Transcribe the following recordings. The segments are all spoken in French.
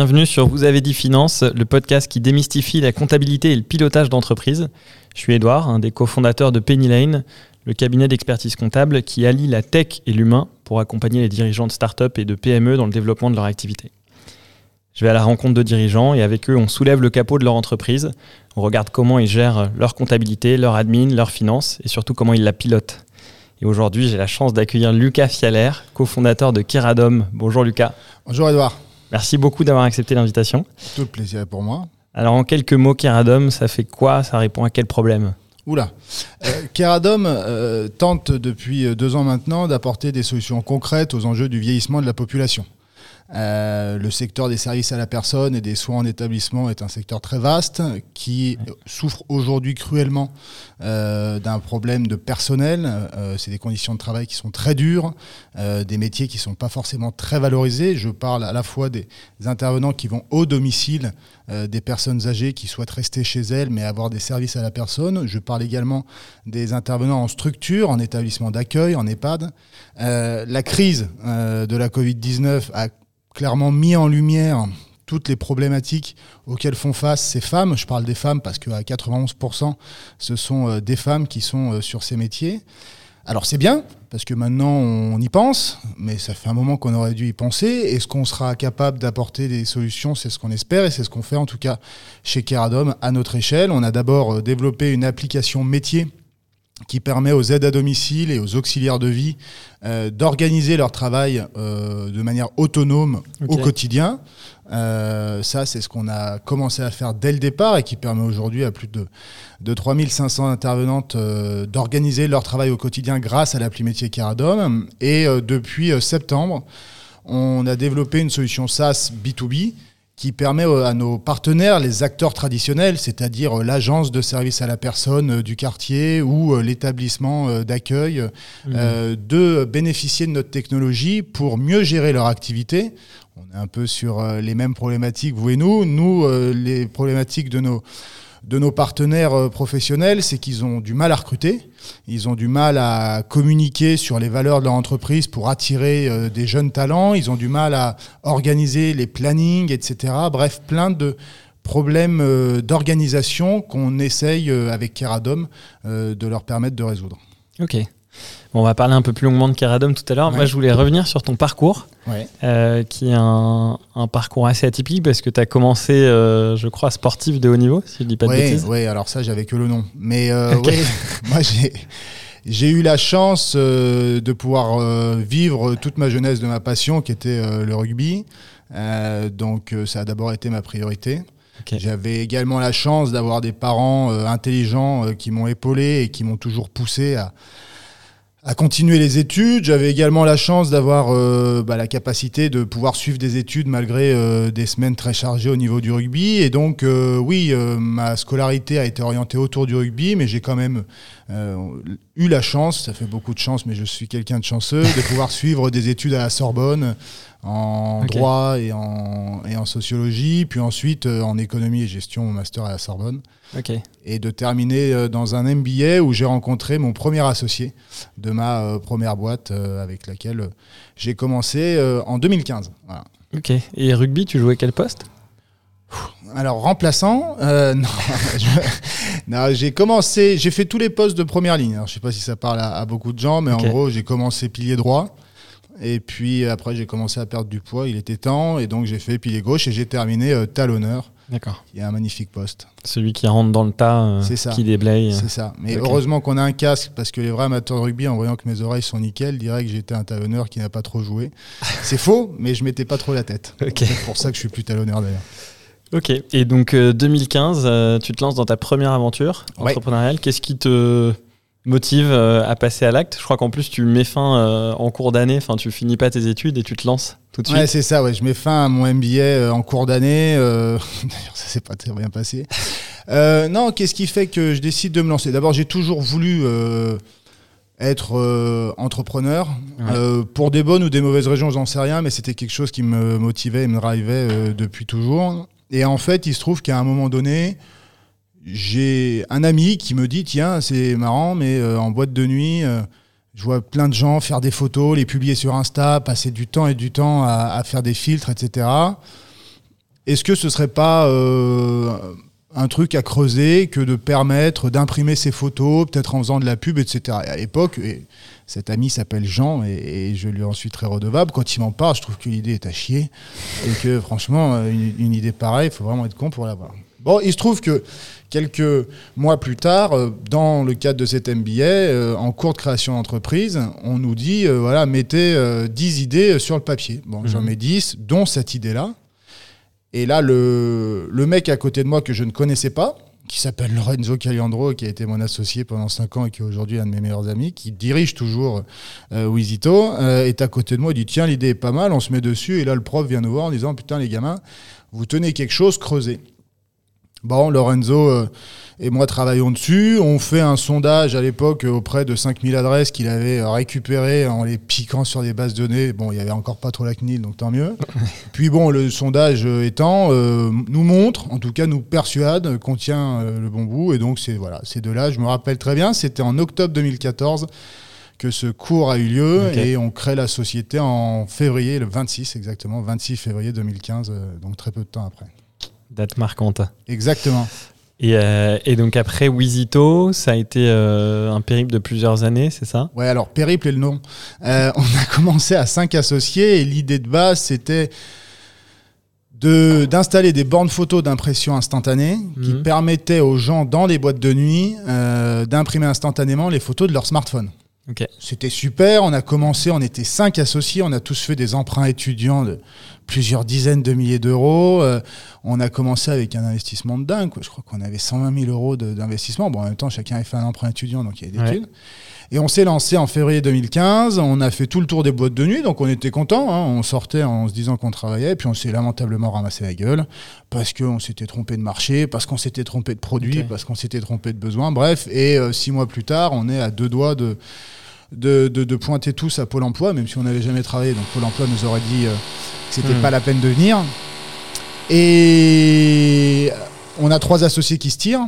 Bienvenue sur Vous avez dit finance, le podcast qui démystifie la comptabilité et le pilotage d'entreprise. Je suis Edouard, un des cofondateurs de Penny Lane, le cabinet d'expertise comptable qui allie la tech et l'humain pour accompagner les dirigeants de start-up et de PME dans le développement de leur activité. Je vais à la rencontre de dirigeants et avec eux, on soulève le capot de leur entreprise. On regarde comment ils gèrent leur comptabilité, leur admin, leurs finances et surtout comment ils la pilotent. Et aujourd'hui, j'ai la chance d'accueillir Lucas Fialer, cofondateur de Keradom. Bonjour Lucas. Bonjour Edouard. Merci beaucoup d'avoir accepté l'invitation. Tout le plaisir pour moi. Alors en quelques mots, Keradom, ça fait quoi? Ça répond à quel problème? Oula. Euh, Keradom euh, tente depuis deux ans maintenant d'apporter des solutions concrètes aux enjeux du vieillissement de la population. Euh, le secteur des services à la personne et des soins en établissement est un secteur très vaste qui souffre aujourd'hui cruellement euh, d'un problème de personnel. Euh, c'est des conditions de travail qui sont très dures, des métiers qui ne sont pas forcément très valorisés. Je parle à la fois des intervenants qui vont au domicile des personnes âgées qui souhaitent rester chez elles mais avoir des services à la personne. Je parle également des intervenants en structure, en établissement d'accueil, en EHPAD. la crise de la Covid-19 a clairement mis en lumière toutes les problématiques auxquelles font face ces femmes. Je parle des femmes parce qu'à 91%, ce sont euh, des femmes qui sont euh, sur ces métiers. Alors c'est bien, parce que maintenant on y pense, mais ça fait un moment qu'on aurait dû y penser. Est-ce qu'on sera capable d'apporter des solutions? C'est ce qu'on espère et c'est ce qu'on fait en tout cas chez Keradom à notre échelle. On a d'abord euh, développé une application métier qui permet aux aides à domicile et aux auxiliaires de vie euh, d'organiser leur travail euh, de manière autonome au quotidien. Euh, ça, c'est ce qu'on a commencé à faire dès le départ et qui permet aujourd'hui à plus de, de 3500 intervenantes d'organiser leur travail au quotidien grâce à l'appli métier Caradom. Et depuis septembre, on a développé une solution SaaS B2B qui permet euh, à nos partenaires, les acteurs traditionnels, c'est-à-dire euh, l'agence de service à la personne euh, du quartier ou l'établissement d'accueil, mmh. de bénéficier de notre technologie pour mieux gérer leur activité. On est un peu sur les mêmes problématiques, vous et nous. Nous, les problématiques de nos de nos partenaires euh, professionnels, c'est qu'ils ont du mal à recruter, ils ont du mal à communiquer sur les valeurs de leur entreprise pour attirer euh, des jeunes talents, ils ont du mal à organiser les plannings, etc. Bref, plein de problèmes euh, d'organisation qu'on essaye avec Keradom de leur permettre de résoudre. Ok on va parler un peu plus longuement de Keradom tout à l'heure. Moi, je voulais revenir sur ton parcours, euh, qui est un, parcours assez atypique parce que tu as commencé, euh, je crois, sportif de haut niveau, si je dis pas de bêtises. Oui, alors ça, j'avais que le nom. Mais euh, moi, j'ai. eu la chance de pouvoir vivre toute ma jeunesse de ma passion qui était le rugby. donc ça a d'abord été ma priorité. J'avais également la chance d'avoir des parents intelligents qui m'ont épaulé et qui m'ont toujours poussé à, à continuer les études. J'avais également la chance d'avoir euh, bah, la capacité de pouvoir suivre des études malgré euh, des semaines très chargées au niveau du rugby. Et donc, euh, oui, ma scolarité a été orientée autour du rugby, mais j'ai quand même eu la chance, ça fait beaucoup de chance, mais je suis quelqu'un de chanceux, de pouvoir suivre des études à la Sorbonne en droit et en, et en sociologie, puis ensuite en économie et gestion, mon master à la Sorbonne. Et de terminer euh, dans un MBA où j'ai rencontré mon premier associé de ma euh, première boîte euh, avec laquelle j'ai commencé en 2015. Ok. Et rugby, tu jouais quel poste? Alors remplaçant, non, j'ai commencé, j'ai fait tous les postes de première ligne. Alors, je sais pas si ça parle à, beaucoup de gens, mais en gros j'ai commencé pilier droit, et puis après j'ai commencé à perdre du poids, il était temps, et donc j'ai fait pilier gauche et j'ai terminé talonneur. D'accord. Il y a un magnifique poste. Celui qui rentre dans le tas, euh, qui déblaye. C'est ça. Mais heureusement qu'on a un casque parce que les vrais amateurs de rugby, en voyant que mes oreilles sont nickel, diraient que j'étais un talonneur qui n'a pas trop joué. C'est faux, mais je mettais pas trop la tête. C'est pour ça que je suis plus talonneur d'ailleurs. Ok. Et donc 2015, euh, euh, tu te lances dans ta première aventure entrepreneuriale. Qu'est-ce qui te motive euh, à passer à l'acte. Je crois qu'en plus tu mets fin euh, en cours d'année, enfin tu finis pas tes études et tu te lances tout de suite. Ouais, c'est ça, ouais. je mets fin à mon MBA euh, en cours d'année. D'ailleurs, ça s'est pas très bien passé. non, qu'est-ce qui fait que je décide de me lancer? D'abord, j'ai toujours voulu être entrepreneur. pour des bonnes ou des mauvaises raisons, j'en sais rien, mais c'était quelque chose qui me motivait et me drivait depuis toujours. Et en fait, il se trouve qu'à un moment donné, j'ai un ami qui me dit tiens c'est marrant mais euh, en boîte de nuit euh, je vois plein de gens faire des photos les publier sur Insta passer du temps et du temps à, faire des filtres etc est-ce que ce serait pas euh, un truc à creuser que de permettre d'imprimer ses photos, peut-être en faisant de la pub, etc. Et à l'époque, et cet ami s'appelle Jean et, je lui en suis très redevable. Quand il m'en parle, je trouve que l'idée est à chier et que franchement, une, une idée pareille, il faut vraiment être con pour l'avoir. Bon, il se trouve que quelques mois plus tard, euh, dans le cadre de cet MBA, euh, en cours de création d'entreprise, on nous dit, voilà, mettez 10 idées sur le papier. Bon, j'en mhm. mets 10, dont cette idée-là. Et là, le, le, mec à côté de moi que je ne connaissais pas, qui s'appelle Lorenzo Caliandro, qui a été mon associé pendant 5 ans et qui est aujourd'hui un de mes meilleurs amis, qui dirige toujours euh, Wizito, euh, est à côté de moi, il dit Tiens, l'idée est pas mal, on se met dessus. Et là, le prof vient nous voir en disant Putain, les gamins, vous tenez quelque chose, creusez. Bon, Lorenzo euh, et moi travaillons dessus. On fait un sondage à l'époque auprès de 5000 adresses qu'il avait récupérées en les piquant sur des bases de données. Bon, il n'y avait encore pas trop la CNIL, donc tant mieux. Puis bon, le sondage étant, euh, nous montre, en tout cas nous persuade qu'on tient euh, le bon bout. Et donc, c'est voilà, ces deux-là, je me rappelle très bien, c'était en octobre 2014 que ce cours a eu lieu et on crée la société en février, le 26 exactement, 26 février 2015, donc très peu de temps après. Date marquante. Exactement. Euh, et, donc après Wizito, ça a été euh, un périple de plusieurs années, c'est ça? Ouais, alors périple est le nom. Euh, on a commencé à cinq associés et l'idée de base c'était d'installer des bornes photo d'impression instantanée qui mhm. permettaient aux gens dans les boîtes de nuit d'imprimer instantanément les photos de leur smartphone. C'était super, on a commencé, on était cinq associés, on a tous fait des emprunts étudiants de plusieurs dizaines de milliers d'euros. Euh, on a commencé avec un investissement de dingue, je crois qu'on avait 120 000 euros d'investissement. Bon, en même temps, chacun avait fait un emprunt étudiant, donc il y avait des Et on s'est lancé en février 2015, on a fait tout le tour des boîtes de nuit, donc on était content. Hein. on sortait en se disant qu'on travaillait, puis on s'est lamentablement ramassé la gueule, parce qu'on s'était trompé de marché, parce qu'on s'était trompé de produit, parce qu'on s'était trompé de besoin, bref. Et euh, six mois plus tard, on est à deux doigts de de, pointer tous à Pôle emploi, même si on n'avait jamais travaillé. Donc Pôle emploi nous aurait dit euh, que c'était hmm. pas la peine de venir. Et on a trois associés qui se tirent.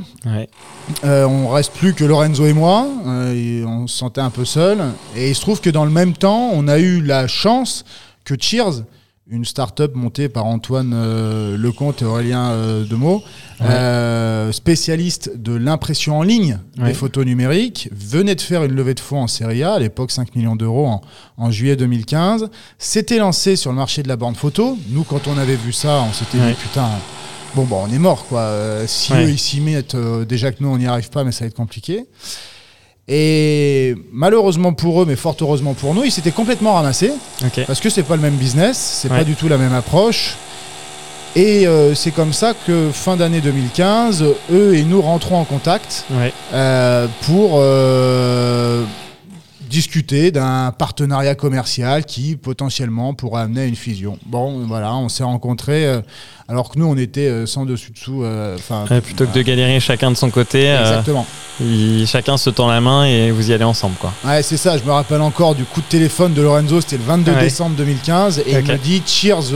Euh, on reste plus que Lorenzo et moi. Euh, on se sentait un peu seul. Et il se trouve que dans le même temps, on a eu la chance que Cheers une start-up montée par Antoine euh, Lecomte et Aurélien euh, Demeaux, euh, spécialiste de l'impression en ligne des photos numériques, venait de faire une levée de fonds en série A, à l'époque 5 millions d'euros en, juillet 2015, s'était lancé sur le marché de la borne photo. Nous, quand on avait vu ça, on s'était dit putain, bon, bah, on est mort quoi. si eux ils s'y mettent, déjà que nous on n'y arrive pas, mais ça va être compliqué. Et malheureusement pour eux, mais fort heureusement pour nous, ils s'étaient complètement ramassés. Parce que c'est pas le même business, c'est pas du tout la même approche. Et euh, c'est comme ça que fin d'année 2015, eux et nous rentrons en contact euh, pour euh, discuter d'un partenariat commercial qui potentiellement pourrait amener à une fusion. Bon, voilà, on s'est rencontrés euh, alors que nous on était euh, sans dessus dessous. Euh, plutôt que de galérer chacun de son côté, exactement. chacun se tend la main et vous y allez ensemble, quoi. Ouais, c'est ça. Je me rappelle encore du coup de téléphone de Lorenzo. C'était le 22 décembre 2015 et il me dit Cheers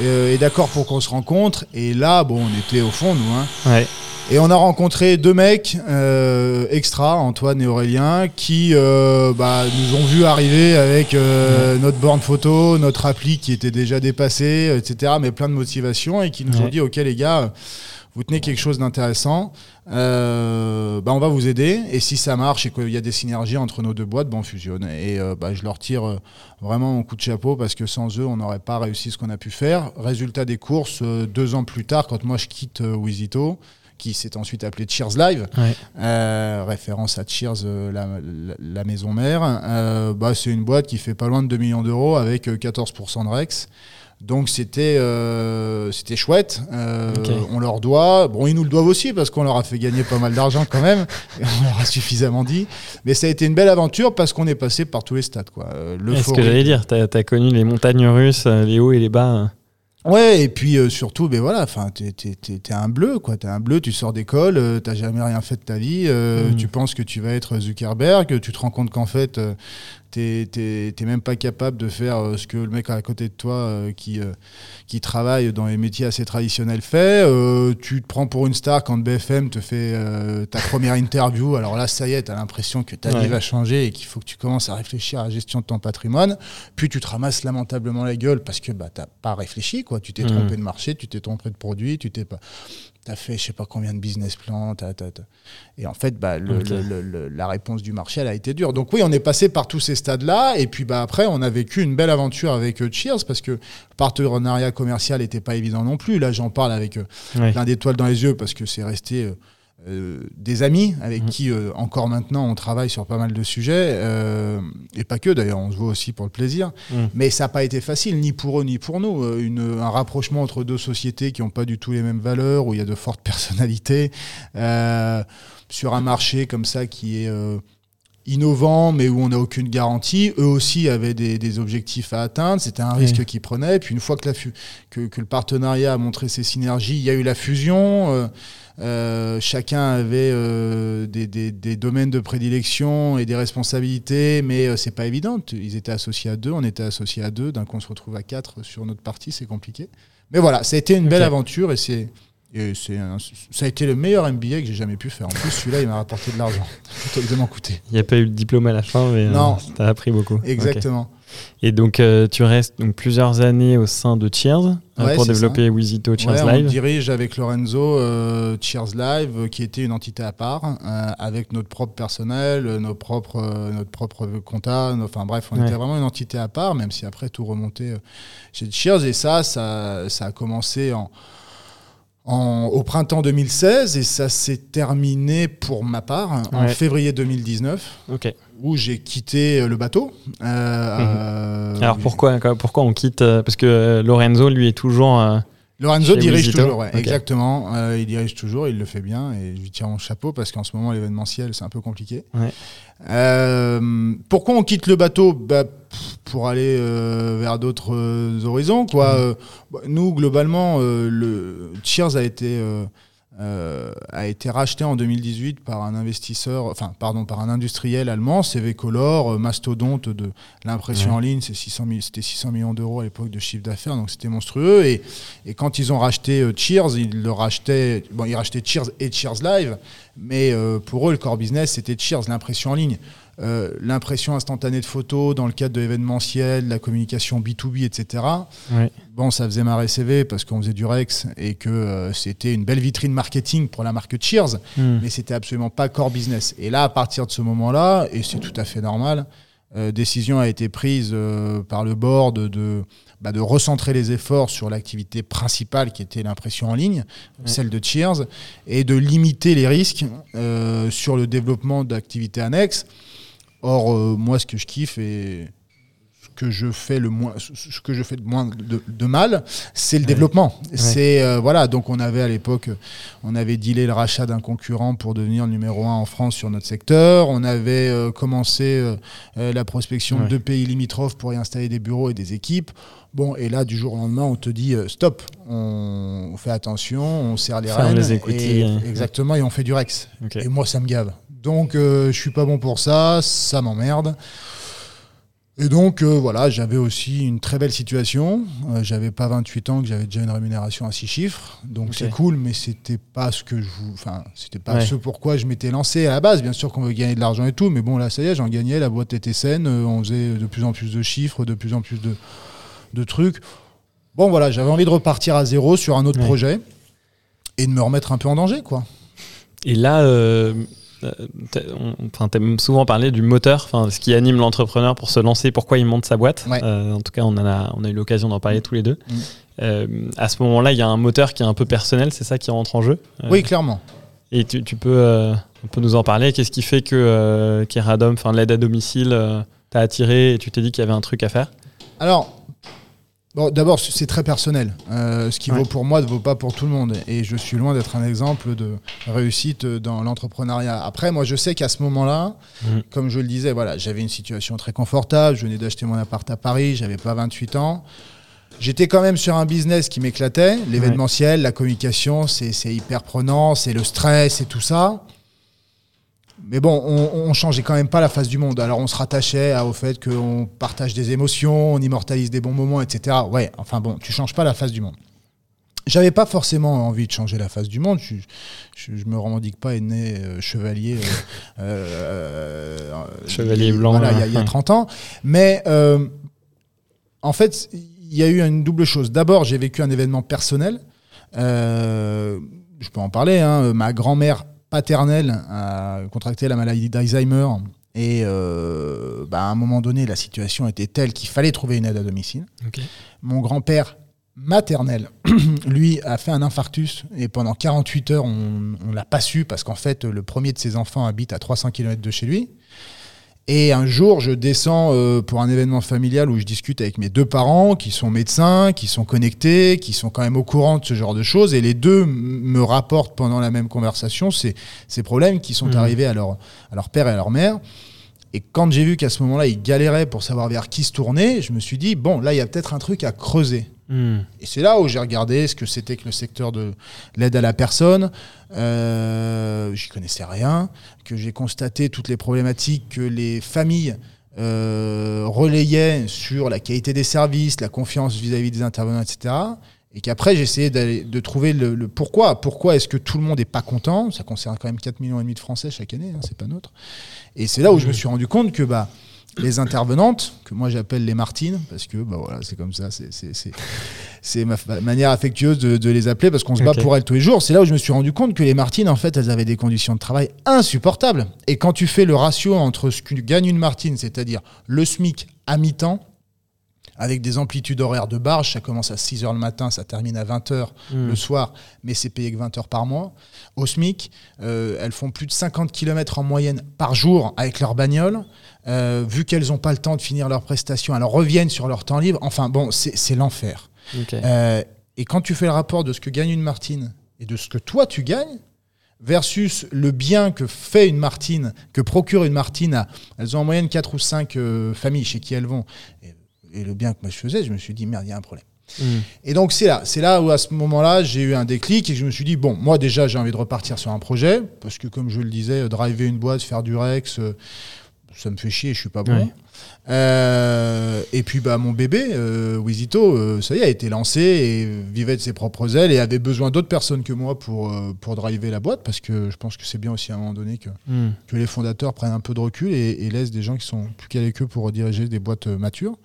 est d'accord pour qu'on se rencontre. Et là, bon, on était au fond nous. Hein. Ouais. Et on a rencontré deux mecs euh, extra, Antoine et Aurélien, qui euh, bah, nous ont vu arriver avec euh, notre borne photo, notre appli qui était déjà dépassée, etc. Mais plein de motivation et qui nous ont dit Ok, les gars, vous tenez quelque chose d'intéressant, bah, on va vous aider. Et si ça marche et qu'il y a des synergies entre nos deux boîtes, bon, on fusionne. Et bah, je leur tire vraiment mon coup de chapeau parce que sans eux, on n'aurait pas réussi ce qu'on a pu faire. Résultat des courses, deux ans plus tard, quand moi je quitte Wizito, qui s'est ensuite appelé Cheers Live, euh, référence à Cheers, euh, la, maison mère. Euh, bah, c'est une boîte qui fait pas loin de 2 millions d'euros avec 14% de Rex. Donc c'était c'était chouette. On leur doit. Bon, ils nous le doivent aussi parce qu'on leur a fait gagner pas mal d'argent quand même. on leur a suffisamment dit. Mais ça a été une belle aventure parce qu'on est passé par tous les stades. Quoi. ce que j'allais dire, tu as, connu les montagnes russes, les hauts et les bas. Ouais, et puis euh, surtout, ben voilà, enfin, t'es, es, un bleu, quoi. T'es un bleu, tu sors d'école, euh, t'as jamais rien fait de ta vie, euh, mm. tu penses que tu vas être Zuckerberg, tu te rends compte qu'en fait, t'es même pas capable de faire euh, ce que le mec à côté de toi euh, qui, euh, qui travaille dans les métiers assez traditionnels fait. tu te prends pour une star quand BFM te fait ta première interview. Alors là, ça y est, tu as l'impression que ta vie va changer et qu'il faut que tu commences à réfléchir à la gestion de ton patrimoine. Puis tu te ramasses lamentablement la gueule parce que bah, tu n'as pas réfléchi. Quoi. Tu t'es mmh. trompé de marché, tu t'es trompé de produit, tu t'es pas tu as fait je sais pas combien de business plans. Et en fait, bah, la réponse du marché, elle a été dure. Donc oui, on est passé par tous ces stades-là. Et puis bah, après, on a vécu une belle aventure avec euh, Cheers parce que le partenariat commercial n'était pas évident non plus. Là, j'en parle avec euh, plein d'étoiles dans les yeux parce que c'est resté... Euh, des amis avec mmh. qui euh, encore maintenant on travaille sur pas mal de sujets euh, et pas que d'ailleurs on se voit aussi pour le plaisir mmh. mais ça n'a pas été facile ni pour eux ni pour nous un rapprochement entre deux sociétés qui n'ont pas du tout les mêmes valeurs où il y a de fortes personnalités sur un marché comme ça qui est innovant, mais où on n'a aucune garantie. Eux aussi avaient des, objectifs à atteindre. C'était un risque qu'ils prenaient. Puis une fois que, la que, que, le partenariat a montré ses synergies, il y a eu la fusion. Euh, chacun avait euh, des, des, domaines de prédilection et des responsabilités, mais euh, c'est pas évident. Ils étaient associés à deux, on était associés à deux. D'un coup, on se retrouve à quatre sur notre partie, c'est compliqué. Mais voilà, ça a été une belle aventure et c'est. ça a été le meilleur MBA que j'ai jamais pu faire. En plus, celui-là, il m'a rapporté de l'argent. Il m'en coûter. Il n'y a pas eu le diplôme à la fin, mais non. ça a appris beaucoup. Exactement. Et donc, euh, tu restes donc plusieurs années au sein de Cheers euh, pour développer Wizito Cheers Live. On dirige avec Lorenzo euh, Cheers Live, qui était une entité à part, avec notre propre personnel, nos propres, notre propre compta. enfin bref, on était vraiment une entité à part, même si après tout remontait chez Cheers. Et ça, ça, ça a commencé en au printemps 2016 et ça s'est terminé pour ma part en février 2019 où j'ai quitté euh, le bateau. Euh, mhm. euh, Alors pourquoi, pourquoi on quitte Parce que Lorenzo lui est toujours... Lorenzo dirige toujours, exactement. il dirige toujours, il le fait bien et je lui tire mon chapeau parce qu'en ce moment l'événementiel c'est un peu compliqué. pourquoi on quitte le bateau? Bah, pour aller euh, vers d'autres euh, horizons. Quoi. Mmh. Euh, bah, nous, globalement, le Cheers a été, a été racheté en 2018 par un investisseur, enfin, pardon, par un industriel allemand, CV Color, mastodonte de l'impression en ligne. C'était 600 millions d'euros à l'époque de chiffre d'affaires, donc c'était monstrueux. Et, et, quand ils ont racheté Cheers, ils le rachetaient, bon, ils rachetaient Cheers et Cheers Live, mais pour eux, le core business, c'était Cheers, l'impression en ligne. Euh, l'impression instantanée de photos dans le cadre de l'événementiel, la communication B2B, etc. Bon, ça faisait marrer CV parce qu'on faisait du Rex et que euh, c'était une belle vitrine marketing pour la marque Cheers, hmm. mais c'était absolument pas core business. Et là, à partir de ce moment-là, et c'est tout à fait normal, euh, décision a été prise par le board de, bah, de recentrer les efforts sur l'activité principale qui était l'impression en ligne, celle de Cheers, et de limiter les risques sur le développement d'activités annexes. Or, euh, moi, ce que je kiffe et ce que je fais le moins, ce que je fais de moins de, mal, c'est le développement. C'est euh, voilà. Donc, on avait à l'époque, on avait dealé le rachat d'un concurrent pour devenir numéro un en France sur notre secteur. On avait euh, commencé la prospection de pays limitrophes pour y installer des bureaux et des équipes. Bon, et là, du jour au lendemain, on te dit stop, on, fait attention, on serre les rênes. exactement, et on fait du Rex. Et moi, ça me gave. Donc euh, je suis pas bon pour ça, ça m'emmerde. Et donc euh, voilà, j'avais aussi une très belle situation. Euh, j'avais pas 28 ans, que j'avais déjà une rémunération à 6 chiffres. Donc c'est cool, mais c'était pas ce que je enfin, c'était pas ce pourquoi je m'étais lancé à la base. Bien sûr qu'on veut gagner de l'argent et tout, mais bon là ça y est, j'en gagnais, la boîte était saine, on faisait de plus en plus de chiffres, de plus en plus de, de trucs. Bon voilà, j'avais envie de repartir à zéro sur un autre projet et de me remettre un peu en danger quoi. Et là, euh, enfin, tu as souvent parlé du moteur, enfin, ce qui anime l'entrepreneur pour se lancer, pourquoi il monte sa boîte. Euh, en tout cas, on, a, on a eu l'occasion d'en parler tous les deux. Mm. Euh, à ce moment-là, il y a un moteur qui est un peu personnel, c'est ça qui rentre en jeu Oui, clairement. Et tu, tu peux, on peut nous en parler. Qu'est-ce qui fait que Keradom, enfin l'aide à domicile, t'a attiré et tu t'es dit qu'il y avait un truc à faire? Alors, Bon, d'abord, c'est très personnel. Euh, ce qui vaut pour moi ne vaut pas pour tout le monde. Et je suis loin d'être un exemple de réussite dans l'entrepreneuriat. Après, moi, je sais qu'à ce moment-là, mm. comme je le disais, voilà, j'avais une situation très confortable. Je venais d'acheter mon appart à Paris. J'avais pas 28 ans. J'étais quand même sur un business qui m'éclatait. L'événementiel, la communication, c'est hyper prenant. C'est le stress et tout ça. Mais bon, on, on changeait quand même pas la face du monde. Alors on se rattachait au fait qu'on partage des émotions, on immortalise des bons moments, etc. Ouais, enfin bon, tu changes pas la face du monde. J'avais pas forcément envie de changer la face du monde. Je, je, me revendique pas né euh, chevalier. Euh, euh, chevalier blanc. il y, a 30 ans. Mais en fait, il y a eu une double chose. D'abord, j'ai vécu un événement personnel. je peux en parler. Hein. Ma grand-mère paternelle a contracté la maladie d'Alzheimer. Et bah, à un moment donné, la situation était telle qu'il fallait trouver une aide à domicile. Mon grand-père maternelle, lui a fait un infarctus et pendant 48 heures, on ne l'a pas su parce qu'en fait, le premier de ses enfants habite à 300 km de chez lui. Et un jour, je descends euh, pour un événement familial où je discute avec mes deux parents qui sont médecins, qui sont connectés, qui sont quand même au courant de ce genre de choses. Et les deux me rapportent pendant la même conversation ces, ces problèmes qui sont mmh. arrivés à leur, à leur père et à leur mère. Et quand j'ai vu qu'à ce moment-là, ils galéraient pour savoir vers qui se tourner, je me suis dit, bon, là, il y a peut-être un truc à creuser. Hmm. Et c'est là où j'ai regardé ce que c'était que le secteur de l'aide à la personne. Euh, J'y connaissais rien, que j'ai constaté toutes les problématiques que les familles euh, relayaient sur la qualité des services, la confiance vis-à-vis des intervenants, etc. Et qu'après, j'ai essayé de trouver le, pourquoi. Pourquoi est-ce que tout le monde n'est pas content? Ça concerne quand même 4 millions et demi de Français chaque année, hein, c'est pas notre. Et c'est là où je me suis rendu compte que bah, les intervenantes, que moi j'appelle les Martines, parce que bah voilà, c'est comme ça, c'est ma manière affectueuse de, les appeler, parce qu'on se bat pour elles tous les jours. C'est là où je me suis rendu compte que les Martines, en fait, elles avaient des conditions de travail insupportables. Et quand tu fais le ratio entre ce que gagne une Martine, c'est-à-dire le SMIC à mi-temps, avec des amplitudes horaires de barge. Ça commence à 6 h le matin, ça termine à 20 h hmm. le soir, mais c'est payé que 20 heures par mois. Au SMIC, euh, elles font plus de 50 km en moyenne par jour avec leur bagnole. Euh, vu qu'elles n'ont pas le temps de finir leurs prestations, elles reviennent sur leur temps libre. Enfin bon, c'est l'enfer. Euh, et quand tu fais le rapport de ce que gagne une Martine et de ce que toi tu gagnes, versus le bien que fait une Martine, que procure une Martine Elles ont en moyenne 4 ou 5 familles chez qui elles vont et le bien que moi je faisais, je me suis dit, merde, il y a un problème. Hmm. Et donc c'est là, c'est là où à ce moment-là j'ai eu un déclic et je me suis dit bon moi déjà j'ai envie de repartir sur un projet parce que comme je le disais driver une boîte faire du Rex euh, ça me fait chier je suis pas bon euh, et puis bah mon bébé euh, Wizito euh, ça y est a été lancé et vivait de ses propres ailes et avait besoin d'autres personnes que moi pour pour driver la boîte parce que je pense que c'est bien aussi à un moment donné que hmm. que les fondateurs prennent un peu de recul et, et laissent des gens qui sont plus calés qu'eux pour diriger des boîtes matures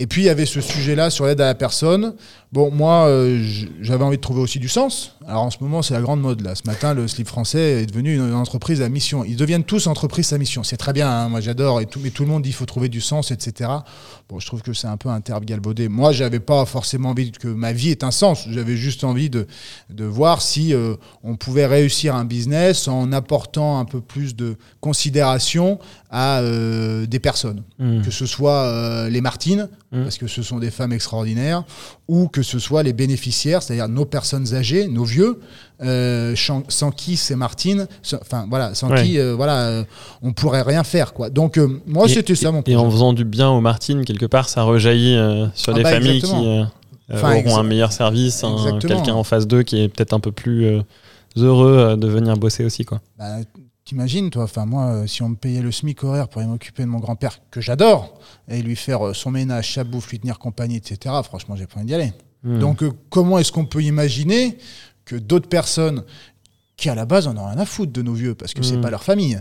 et puis il y avait ce sujet-là sur l'aide à la personne. Bon, moi, j'avais envie de trouver aussi du sens. Alors en ce moment, c'est la grande mode. Là, ce matin, le slip français est devenu une, entreprise à mission. Ils deviennent tous entreprises à mission. C'est très bien. Hein. moi, j'adore. Et tout, mais tout le monde dit qu'il faut trouver du sens, etc. Bon, je trouve que c'est un peu un terme galvaudé. Moi, j'avais pas forcément envie que ma vie ait un sens. J'avais juste envie de, de voir si euh, on pouvait réussir un business en apportant un peu plus de considération à euh, des personnes, mmh. que ce soit les Martines Mmh. parce que ce sont des femmes extraordinaires, ou que ce soit les bénéficiaires, c'est-à-dire nos personnes âgées, nos vieux, euh, sans, qui c'est Martine, enfin voilà, sans qui euh, voilà, euh, on pourrait rien faire quoi. Donc moi c'était ça mon projet. Et en faisant du bien aux Martines quelque part, ça rejaillit sur ah des bah, familles qui auront un meilleur service, quelqu'un en face d'eux qui est peut-être un peu plus heureux de venir bosser aussi quoi. Bah, T'imagines, toi, enfin moi, si on me payait le SMIC horaire pour m'occuper de mon grand-père, que j'adore, et lui faire son ménage, sa bouffe, lui tenir compagnie, etc., franchement, j'ai pas envie d'y aller. Hmm. Donc, comment est-ce qu'on peut imaginer que d'autres personnes qui, à la base, en ont rien à foutre de nos vieux, parce que c'est hmm. pas leur famille,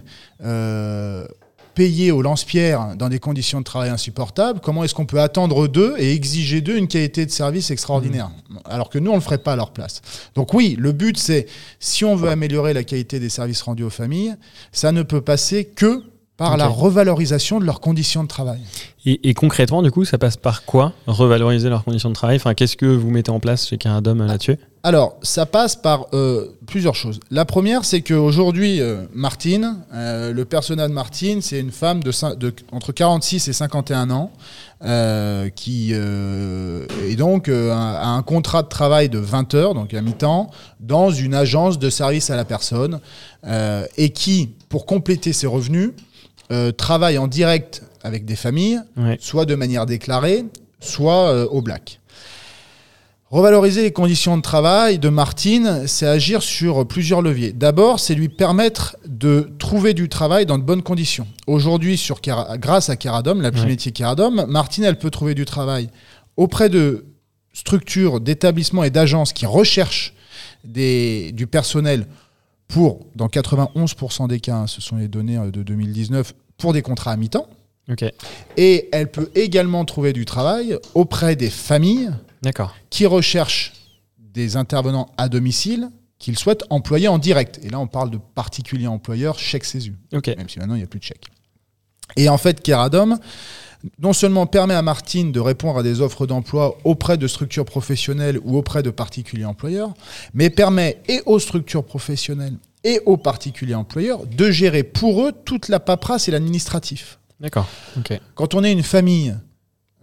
payés au lance-pierre dans des conditions de travail insupportables, comment est-ce qu'on peut attendre d'eux et exiger d'eux une qualité de service extraordinaire mmh. Alors que nous, on ne le ferait pas à leur place. Donc oui, le but, c'est, si on veut améliorer la qualité des services rendus aux familles, ça ne peut passer que par la revalorisation de leurs conditions de travail. Et, concrètement, du coup, ça passe par quoi Revaloriser leurs conditions de travail? Enfin, Qu'est-ce que vous mettez en place chez Caradom là-dessus? Alors, ça passe par euh, plusieurs choses. La première, c'est qu'aujourd'hui, euh, Martine, euh, le personnage de Martine, c'est une femme de, entre 46 et 51 ans, qui est donc a un contrat de travail de 20 heures, donc à mi-temps, dans une agence de service à la personne, et qui, pour compléter ses revenus, travaille en direct avec des familles, soit de manière déclarée, soit au black. Revaloriser les conditions de travail de Martine, c'est agir sur plusieurs leviers. D'abord, c'est lui permettre de trouver du travail dans de bonnes conditions. Aujourd'hui, sur grâce à Keradom, l'appli métier Keradom, Martine, elle peut trouver du travail auprès de structures, d'établissements et d'agences qui recherchent des, du personnel pour, dans 91% des cas, hein, ce sont les données euh, de 2019, pour des contrats à mi-temps. Et elle peut également trouver du travail auprès des familles qui recherchent des intervenants à domicile qu'ils souhaitent employer en direct. Et là, on parle de particuliers employeurs, chèque CESU. Même si maintenant, il n'y a plus de chèque. Et en fait, Keradom, non seulement permet à Martine de répondre à des offres d'emploi auprès de structures professionnelles ou auprès de particuliers employeurs, mais permet et aux structures professionnelles et aux particuliers employeurs de gérer pour eux toute la paperasse et l'administratif. D'accord. Quand on est une famille,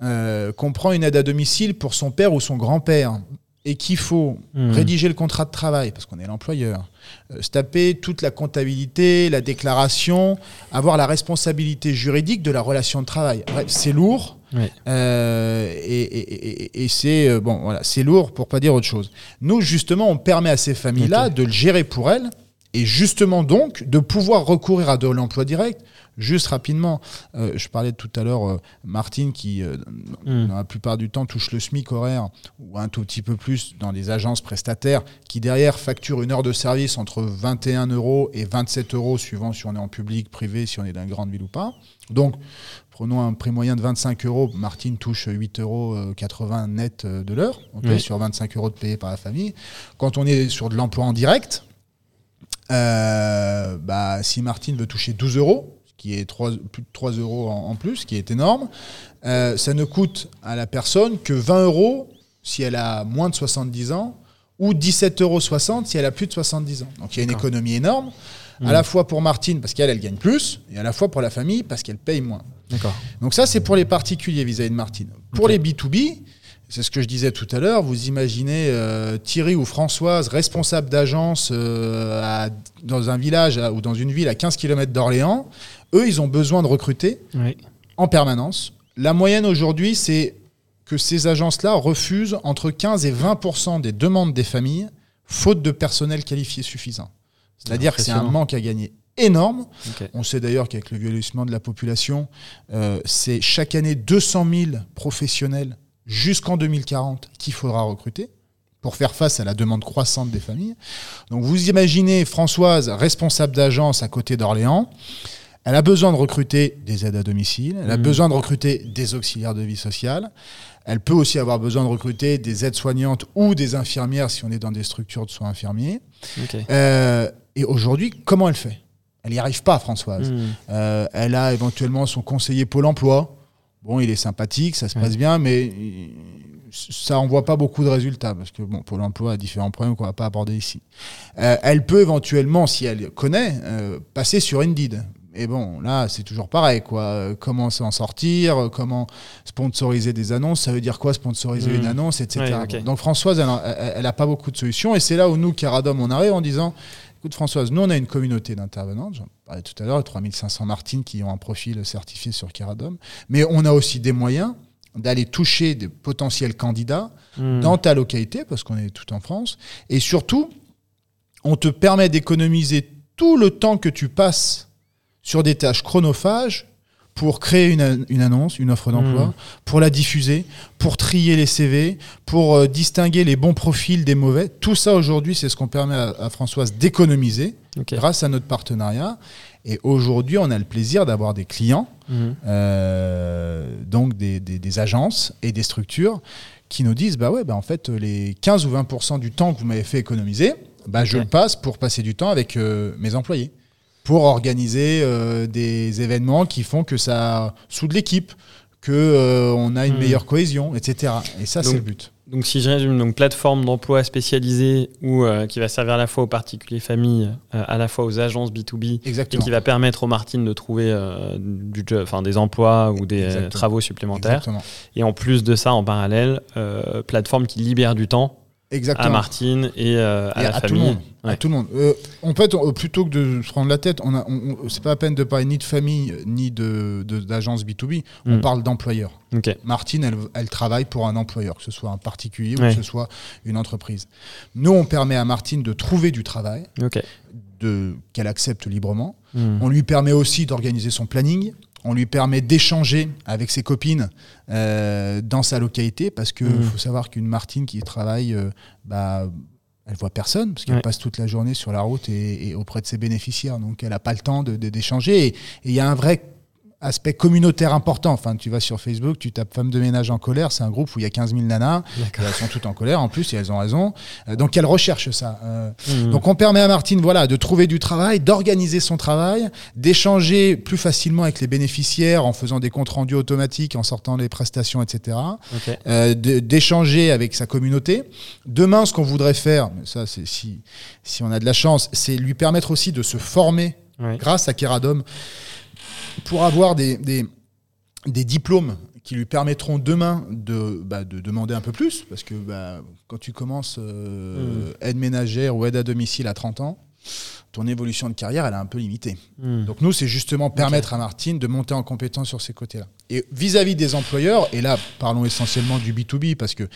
euh, qu'on prend une aide à domicile pour son père ou son grand-père, et qu'il faut hmm. rédiger le contrat de travail, parce qu'on est l'employeur, euh, se taper toute la comptabilité, la déclaration, avoir la responsabilité juridique de la relation de travail. c'est lourd. Euh, et, c'est bon, voilà, c'est lourd pour pas dire autre chose. Nous, justement, on permet à ces familles-là de le gérer pour elles, et justement donc de pouvoir recourir à de l'emploi direct. Juste rapidement, euh, je parlais tout à l'heure, euh, Martine, qui euh, hmm. la plupart du temps touche le SMIC horaire ou un tout petit peu plus dans les agences prestataires, qui derrière facturent une heure de service entre 21 euros et 27 euros, suivant si on est en public, privé, si on est dans une grande ville ou pas. Donc, prenons un prix moyen de 25 euros, Martine touche 8,80 euros net de l'heure, sur 25 euros de payé par la famille. Quand on est sur de l'emploi en direct, bah, si Martine veut toucher 12 euros, qui est 3, plus de 3 euros en, plus, qui est énorme. Euh, ça ne coûte à la personne que 20 euros si elle a moins de 70 ans ou 17,60 euros si elle a plus de 70 ans. Donc il y a une économie énorme, à la mmh. fois pour Martine parce qu'elle elle gagne plus, et à la fois pour la famille parce qu'elle paye moins. Donc ça c'est pour les particuliers vis-à-vis de Martine. Pour les B2B, c'est ce que je disais tout à l'heure. Vous imaginez euh, Thierry ou Françoise, responsable d'agence euh, dans un village ou dans une ville à 15 km d'Orléans. Eux, ils ont besoin de recruter en permanence. La moyenne aujourd'hui, c'est que ces agences-là refusent entre 15 et 20% des demandes des familles, faute de personnel qualifié suffisant. C'est-à-dire que c'est un manque à gagner énorme. On sait d'ailleurs qu'avec le vieillissement de la population, euh, c'est chaque année 200 000 professionnels jusqu'en 2040 qu'il faudra recruter pour faire face à la demande croissante des familles. Donc vous imaginez Françoise, responsable d'agence à côté d'Orléans, elle a besoin de recruter des aides à domicile, elle a mmh. besoin de recruter des auxiliaires de vie sociale, elle peut aussi avoir besoin de recruter des aides-soignantes ou des infirmières si on est dans des structures de soins infirmiers. Euh, et aujourd'hui, comment elle fait? Elle n'y arrive pas, Françoise. Mmh. Euh, elle a éventuellement son conseiller Pôle emploi. Bon, il est sympathique, ça se passe bien, mais ça voit pas beaucoup de résultats parce que bon, Pôle emploi a différents problèmes qu'on va pas aborder ici. Euh, elle peut éventuellement, si elle connaît, passer sur Indeed. Et bon, là, c'est toujours pareil, quoi. Comment s'en sortir, comment sponsoriser des annonces, ça veut dire quoi sponsoriser une mmh. annonce, etc. Donc Françoise, elle n'a pas beaucoup de solutions. Et c'est là où nous, Caradom, on arrive en disant, écoute Françoise, nous, on a une communauté d'intervenantes, j'en parlais tout à l'heure, 3500 Martines qui ont un profil certifié sur Caradom, mais on a aussi des moyens d'aller toucher des potentiels candidats mmh. dans ta localité, parce qu'on est tout en France, et surtout, on te permet d'économiser tout le temps que tu passes sur des tâches chronophages pour créer une, annonce, une offre d'emploi, hmm. pour la diffuser, pour trier les CV, pour euh, distinguer les bons profils des mauvais. Tout ça aujourd'hui, c'est ce qu'on permet à, Françoise d'économiser grâce à notre partenariat. Et aujourd'hui, on a le plaisir d'avoir des clients, hmm. euh, donc des, agences et des structures qui nous disent bah ouais, bah en fait, les 15 ou 20% du temps que vous m'avez fait économiser, bah, je le passe pour passer du temps avec euh, mes employés pour organiser euh, des événements qui font que ça soude l'équipe, que euh, on a une hmm. meilleure cohésion, etc. Et ça, c'est le but. Donc, si je résume, donc plateforme d'emploi spécialisée ou euh, qui va servir à la fois aux particuliers familles, à la fois aux agences B2B, Exactement. et qui va permettre aux Martines de trouver du enfin, des emplois ou des travaux supplémentaires. Et en plus de ça, en parallèle, plateforme qui libère du temps à Martine et, euh, à, la famille. Tout le monde. À tout le monde. Euh, en fait, plutôt que de se prendre la tête, on a, c'est pas la peine de parler ni de famille ni de, d'agence B2B. On hmm. parle d'employeur. Martine, elle, elle, travaille pour un employeur, que ce soit un particulier ou que ce soit une entreprise. Nous, on permet à Martine de trouver du travail, de, qu'elle accepte librement. Hmm. On lui permet aussi d'organiser son planning on lui permet d'échanger avec ses copines euh, dans sa localité parce qu'il mmh. faut savoir qu'une Martine qui travaille, euh, bah, elle voit personne parce qu'elle passe toute la journée sur la route et, auprès de ses bénéficiaires. Donc elle n'a pas le temps d'échanger. et il y a un vrai aspect communautaire important. Enfin, tu vas sur Facebook, tu tapes Femmes de ménage en colère, c'est un groupe où il y a 15 000 nanas, elles sont toutes en colère en plus, et elles ont raison. Euh, donc, elles recherchent ça. Euh, mmh. Donc, on permet à Martine voilà, de trouver du travail, d'organiser son travail, d'échanger plus facilement avec les bénéficiaires en faisant des comptes rendus automatiques, en sortant les prestations, etc. Euh, d'échanger avec sa communauté. Demain, ce qu'on voudrait faire, ça, c'est si, si on a de la chance, c'est lui permettre aussi de se former grâce à Keradom pour avoir des, des, diplômes qui lui permettront demain de, bah, de, demander un peu plus, parce que bah, quand tu commences euh, mmh. aide ménagère ou aide à domicile à 30 ans, ton évolution de carrière, elle est un peu limitée. Mmh. Donc nous, c'est justement permettre à Martine de monter en compétence sur ces côtés-là. Et vis-à-vis des employeurs, et là, parlons essentiellement du B2B, parce que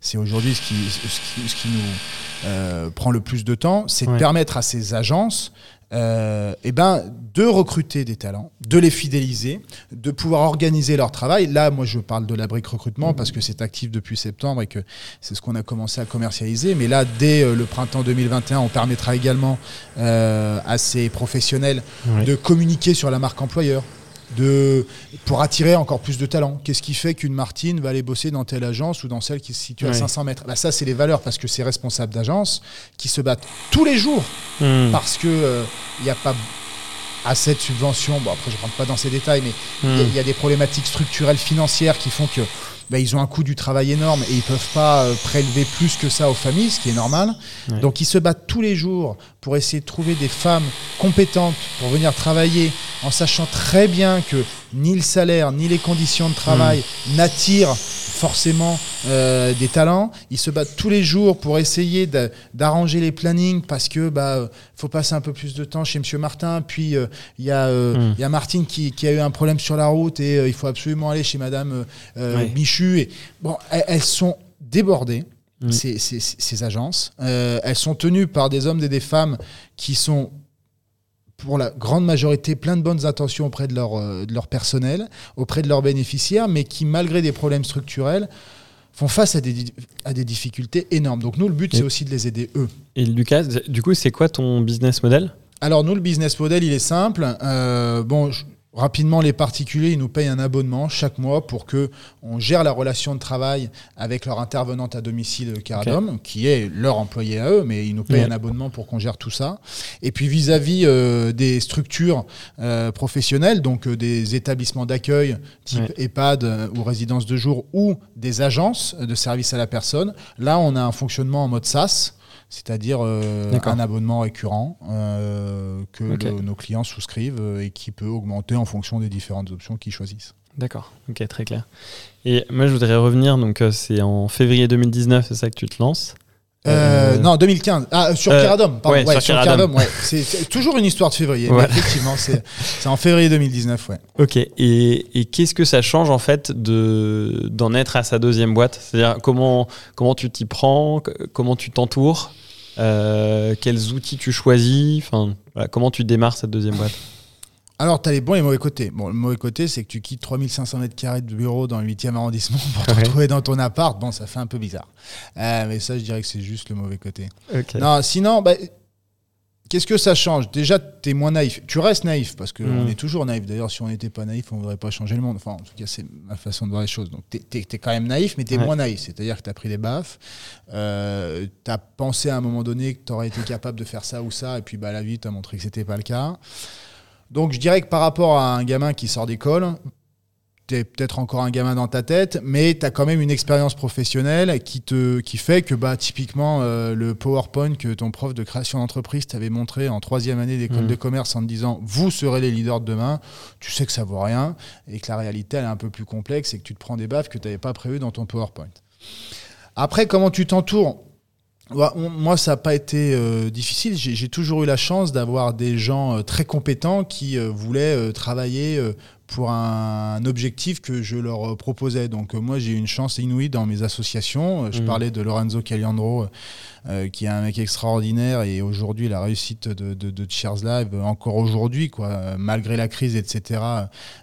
c'est aujourd'hui ce qui, ce qui, nous euh, prend le plus de temps, c'est de permettre à ces agences euh, eh ben, de recruter des talents, de les fidéliser, de pouvoir organiser leur travail. Là, moi, je parle de la brique recrutement parce que c'est actif depuis septembre et que c'est ce qu'on a commencé à commercialiser. Mais là, dès euh, le printemps 2021, on permettra également euh, à ces professionnels de communiquer sur la marque employeur, de, pour attirer encore plus de talents. Qu'est-ce qui fait qu'une Martine va aller bosser dans telle agence ou dans celle qui se situe à 500 mètres? Bah, Ça, c'est les valeurs parce que c'est responsables d'agence qui se battent tous les jours hmm. parce qu'il n'y euh, a pas assez de subventions. Bon, après, je ne rentre pas dans ces détails, mais il y, a hmm. des problématiques structurelles financières qui font que bah, ils ont un coût du travail énorme et ils peuvent pas euh, prélever plus que ça aux familles, ce qui est normal. Donc ils se battent tous les jours pour essayer de trouver des femmes compétentes pour venir travailler en sachant très bien que ni le salaire ni les conditions de travail hmm. n'attirent forcément euh, des talents. Ils se battent tous les jours pour essayer d'arranger les plannings parce que bah faut passer un peu plus de temps chez Monsieur Martin. Puis euh, il y, euh, hmm. y, a Martine qui, qui, a eu un problème sur la route et il faut absolument aller chez Madame Michu. Et bon, elles, sont débordées. Hmm. Ces, ces, ces, agences. elles sont tenues par des hommes et des femmes qui sont pour la grande majorité, plein de bonnes intentions auprès de leur, euh, de leur personnel, auprès de leurs bénéficiaires, mais qui, malgré des problèmes structurels, font face à des, à des difficultés énormes. Donc nous, le but, c'est aussi de les aider, eux. Et Lucas, du coup, c'est quoi ton business model? Alors nous, le business model, il est simple. Euh, bon, Rapidement, les particuliers, ils nous payent un abonnement chaque mois pour que on gère la relation de travail avec leur intervenante à domicile Caradom, qui est leur employé à eux, mais ils nous payent un abonnement pour qu'on gère tout ça. Et puis vis-à-vis euh, des structures euh, professionnelles, donc euh, des établissements d'accueil type EHPAD ou résidence de jour ou des agences de service à la personne, là on a un fonctionnement en mode SaaS c'est-à-dire euh, un abonnement récurrent euh, que nos clients souscrivent euh, et qui peut augmenter en fonction des différentes options qu'ils choisissent. D'accord, ok, très clair. Et moi, je voudrais revenir, donc c'est en février 2019, c'est ça que tu te lances euh, non, 2015. Ah, sur euh, pardon. Ouais, sur, ouais. C'est toujours une histoire de février. effectivement, c'est en février 2019, ouais. Ok. Et, et qu'est-ce que ça change en fait de d'en être à sa deuxième boîte? C'est-à-dire comment comment tu t'y prends, comment tu t'entoures, euh, quels outils tu choisis, enfin, comment tu démarres cette deuxième boîte? Alors, tu as les bons et les mauvais côtés. Bon, le mauvais côté, c'est que tu quittes 3500 mètres carrés de bureau dans le 8e arrondissement pour te retrouver dans ton appart. Bon, ça fait un peu bizarre. Euh, mais ça, je dirais que c'est juste le mauvais côté. Non, sinon, bah, qu'est-ce que ça change? Déjà, tu es moins naïf. Tu restes naïf parce qu'on mm. est toujours naïf. D'ailleurs, si on n'était pas naïf, on ne voudrait pas changer le monde. Enfin, en tout cas, c'est ma façon de voir les choses. Donc, tu es, quand même naïf, mais tu es moins naïf. C'est-à-dire que tu as pris des baffes. Euh, tu as pensé à un moment donné que tu aurais été capable de faire ça ou ça. Et puis, bah, la vie t'a montré que c'était pas le cas. Donc je dirais que par rapport à un gamin qui sort d'école, tu es peut-être encore un gamin dans ta tête, mais tu as quand même une expérience professionnelle qui, te, qui fait que bah, typiquement euh, le PowerPoint que ton prof de création d'entreprise t'avait montré en troisième année d'école mmh. de commerce en te disant vous serez les leaders de demain, tu sais que ça vaut rien et que la réalité elle est un peu plus complexe et que tu te prends des baffes que tu n'avais pas prévues dans ton PowerPoint. Après, comment tu t'entoures? Moi, ça n'a pas été euh, difficile. J'ai toujours eu la chance d'avoir des gens euh, très compétents qui euh, voulaient travailler pour un, objectif que je leur proposais. Donc moi j'ai eu une chance inouïe dans mes associations. Je mmh. parlais de Lorenzo Caliandro, qui est un mec extraordinaire et aujourd'hui la réussite de, de, de Cheers Live, encore aujourd'hui, quoi, malgré la crise, etc.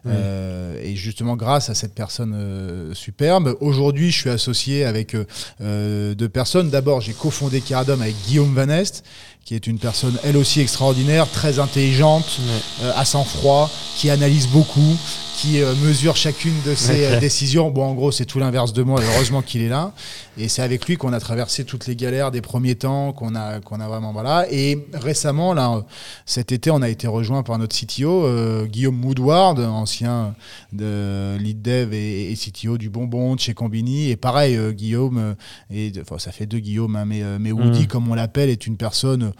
et justement grâce à cette personne superbe. Aujourd'hui je suis associé avec deux personnes. D'abord j'ai cofondé Caradom avec Guillaume Van Est, qui est une personne elle aussi extraordinaire, très intelligente, euh, à sang-froid, qui analyse beaucoup, qui euh, mesure chacune de ses euh, décisions. Bon, en gros, c'est tout l'inverse de moi. Heureusement qu'il est là. Et c'est avec lui qu'on a traversé toutes les galères des premiers temps, qu'on a, qu'on a vraiment voilà. Et récemment, là, cet été, on a été rejoint par notre CTO, Guillaume Woodward, ancien de lead dev et, CTO du Bonbon de chez Combini. Et pareil, Guillaume, et, enfin, ça fait deux Guillaume, hein, mais, mais Woody, mm. comme on l'appelle, est une personne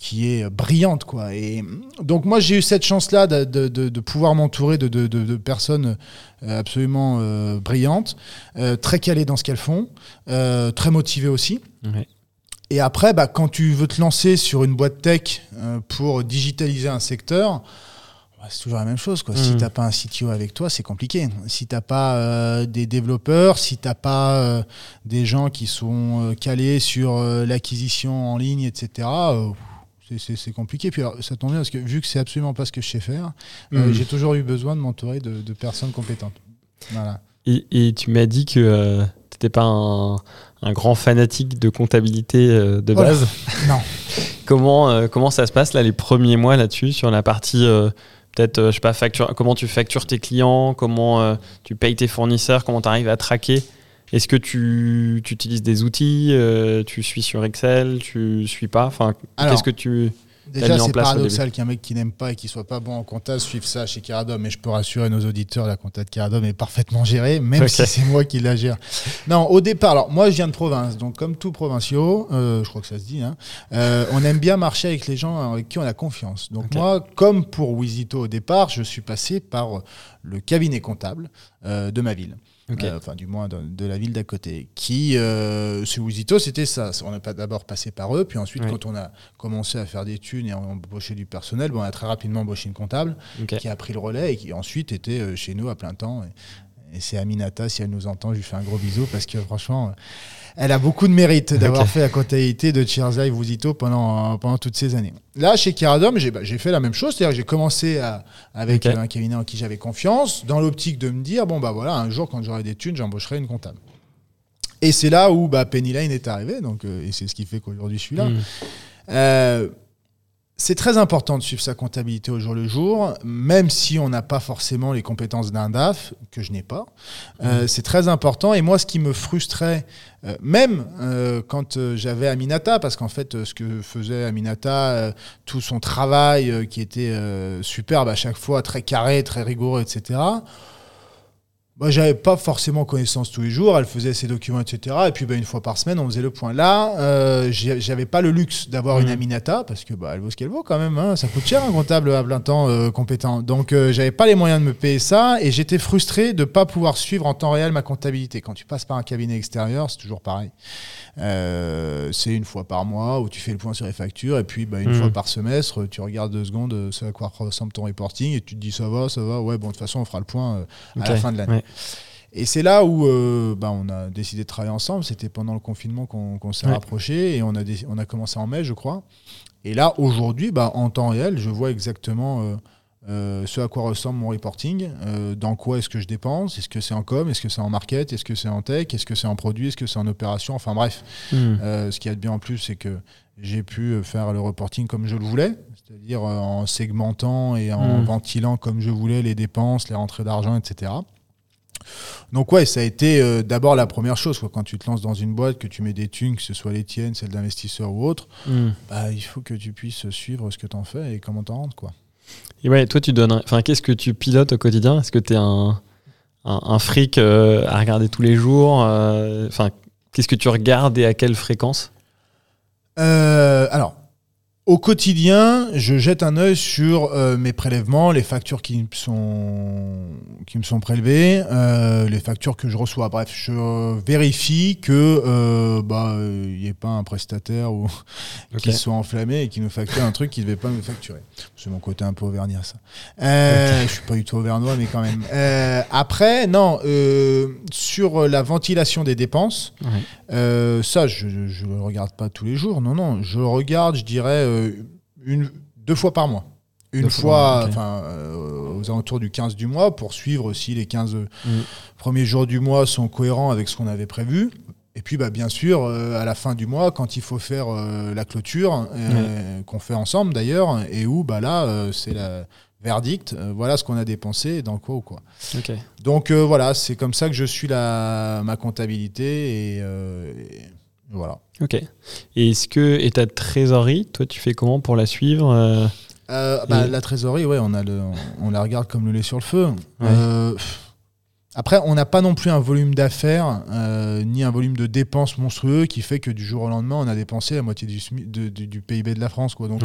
qui est brillante. Quoi. Et donc moi j'ai eu cette chance-là de, de, de, pouvoir m'entourer de, de, personnes euh, absolument euh, brillantes, euh, très calées dans ce qu'elles font, très motivées aussi. Et après, bah, quand tu veux te lancer sur une boîte tech pour digitaliser un secteur, bah, c'est toujours la même chose. Quoi. Si mmh. tu n'as pas un CTO avec toi, c'est compliqué. Si tu n'as pas des développeurs, si tu n'as pas des gens qui sont calés sur l'acquisition en ligne, etc., c'est compliqué. Puis ça tombe bien parce que vu que c'est absolument pas ce que je sais faire, euh, mhm. j'ai toujours eu besoin de m'entourer de, personnes compétentes. Voilà. Et, tu m'as dit que euh, tu n'étais pas un, grand fanatique de comptabilité euh, de base. non. comment, comment ça se passe là les premiers mois là-dessus sur la partie peut-être je sais pas facture, comment tu factures tes clients, comment tu payes tes fournisseurs, comment tu arrives à traquer est-ce que tu, utilises des outils euh, Tu suis sur Excel Tu suis pas? Enfin, qu'est-ce que tu Déjà, c'est paradoxal qu'un mec qui n'aime pas et qui soit pas bon en compta suive ça chez Caradom. Mais je peux rassurer nos auditeurs, la compta de Caradom est parfaitement gérée, même si c'est moi qui la gère. Non, au départ, alors moi je viens de province, donc comme tout provinciaux, euh, je crois que ça se dit, hein, euh, on aime bien marcher avec les gens avec qui on a confiance. Donc moi, comme pour Wizito au départ, je suis passé par le cabinet comptable de ma ville. Euh, enfin du moins de, la ville d'à côté. Qui, euh, c'était ça. On n'a pas d'abord passé par eux, puis ensuite quand on a commencé à faire des thunes et à embaucher du personnel, bon, on a très rapidement embauché une comptable qui a pris le relais et qui ensuite était euh, chez nous à plein temps. Et, et c'est Aminata, si elle nous entend, je lui fais un gros bisou parce que franchement elle a beaucoup de mérite d'avoir fait la comptabilité de Cheers Vuzito pendant, pendant toutes ces années. Là, chez Keradom, bah, j'ai fait la même chose. C'est-à-dire que j'ai commencé avec un cabinet en qui j'avais confiance, dans l'optique de me dire bon, bah voilà, un jour, quand j'aurai des thunes, j'embaucherai une comptable. Et c'est là où bah, Penny Lane est arrivé, donc, euh, et c'est ce qui fait qu'aujourd'hui je suis là. Hmm. Euh, c'est très important de suivre sa comptabilité au jour le jour, même si on n'a pas forcément les compétences d'un DAF, que je n'ai pas. Euh, mmh. c'est très important. Et moi, ce qui me frustrait, euh, même euh, quand j'avais Aminata, parce qu'en fait, ce que faisait Aminata, tout son travail qui était superbe à chaque fois, très carré, très rigoureux, etc., moi, j'avais pas forcément connaissance tous les jours. Elle faisait ses documents, etc. Et puis, bah, une fois par semaine, on faisait le point. Là, euh, j'avais pas le luxe d'avoir une mmh. Aminata parce que bah, elle vaut ce qu'elle vaut quand même. Hein. Ça coûte cher un comptable à plein temps euh, compétent. Donc, euh, j'avais pas les moyens de me payer ça et j'étais frustré de pas pouvoir suivre en temps réel ma comptabilité. Quand tu passes par un cabinet extérieur, c'est toujours pareil. Euh, c'est une fois par mois où tu fais le point sur les factures et puis bah, une mmh. fois par semestre, tu regardes deux secondes euh, ce à quoi ressemble ton reporting et tu te dis ça va, ça va. Ouais, bon, de toute façon, on fera le point euh, à la fin de l'année. Et c'est là où bah, on a décidé de travailler ensemble. C'était pendant le confinement qu'on s'est rapprochés et on a, on a commencé en mai, je crois. Et là, aujourd'hui, bah, en temps réel, je vois exactement euh, ce à quoi ressemble mon reporting, euh, dans quoi est-ce que je dépense, est-ce que c'est en com, est-ce que c'est en market, est-ce que c'est en tech, est-ce que c'est en produit, est-ce que c'est en opération, enfin bref. Hmm. Euh, ce qui y a de bien en plus, c'est que j'ai pu faire le reporting comme je le voulais, c'est-à-dire en segmentant et en hmm. ventilant comme je voulais les dépenses, les rentrées d'argent, etc. Donc ouais, ça a été d'abord la première chose. Quoi. Quand tu te lances dans une boîte, que tu mets des thunes, que ce soit les tiennes, celles d'investisseurs ou autres, hmm. bah, il faut que tu puisses suivre ce que tu en fais et comment t'en rentres. Quoi. Et ouais, toi, tu donnes. Enfin, qu'est-ce que tu pilotes au quotidien? Est-ce que tu es un, un, fric euh, à regarder tous les jours euh, Enfin, qu'est-ce que tu regardes et à quelle fréquence? Euh, Alors, au quotidien, je jette un œil sur euh, mes prélèvements, les factures qui me sont, qui me sont prélevées, euh, les factures que je reçois. Bref, je vérifie que euh, bah il n'y ait pas un prestataire ou qui soit enflammé et qui nous facture un truc qu'il ne devait pas nous facturer. C'est mon côté un peu auvergnat ça. Je suis pas du tout auvergnat, mais quand même. après, non, sur la ventilation des dépenses, ça je ne le regarde pas tous les jours. Non, non, je regarde, je dirais une, deux fois par mois. Une fois, enfin, euh, aux alentours du 15 du mois, pour suivre si les 15 mm. premiers jours du mois sont cohérents avec ce qu'on avait prévu. Et puis, bah, bien sûr, euh, à la fin du mois, quand il faut faire la clôture, qu'on fait ensemble d'ailleurs, et où bah, là, c'est la verdict, voilà ce qu'on a dépensé et dans quoi ou quoi. Donc voilà, c'est comme ça que je suis la, ma comptabilité et voilà. Ok. Et est-ce que et ta trésorerie, toi, tu fais comment pour la suivre euh, euh, bah, La trésorerie, ouais, on, a le, on, la regarde comme le lait sur le feu. Euh, après, on n'a pas non plus un volume d'affaires ni un volume de dépenses monstrueux qui fait que du jour au lendemain, on a dépensé la moitié du, du, PIB de la France. Quoi. Donc,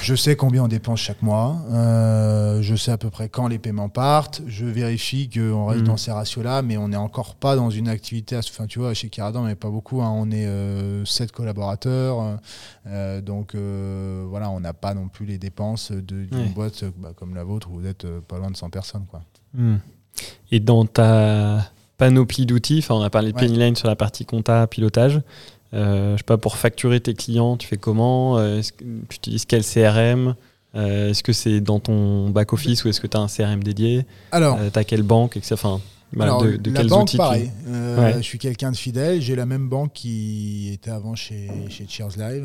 je sais combien on dépense chaque mois. Euh, je sais à peu près quand les paiements partent. Je vérifie qu'on reste mm. dans ces ratios-là, mais on n'est encore pas dans une activité. Enfin, tu vois, chez Kiradan, mais pas beaucoup. Hein. On est euh, 7 collaborateurs. Euh, donc, euh, voilà, on n'a pas non plus les dépenses d'une boîte bah, comme la vôtre où vous êtes pas loin de 100 personnes. Quoi. Mm. Et dans ta panoplie d'outils, on a parlé de Pennyline sur la partie compta, pilotage. Euh, je sais pas, pour facturer tes clients, tu fais comment? Euh, Tu utilises quel CRM euh, Est-ce que c'est dans ton back-office ou est-ce que tu as un CRM dédié? Alors, tu as quelle banque enfin, de, de la banque, pareil. Je suis quelqu'un de fidèle. J'ai la même banque qui était avant chez, chez Cheers Live,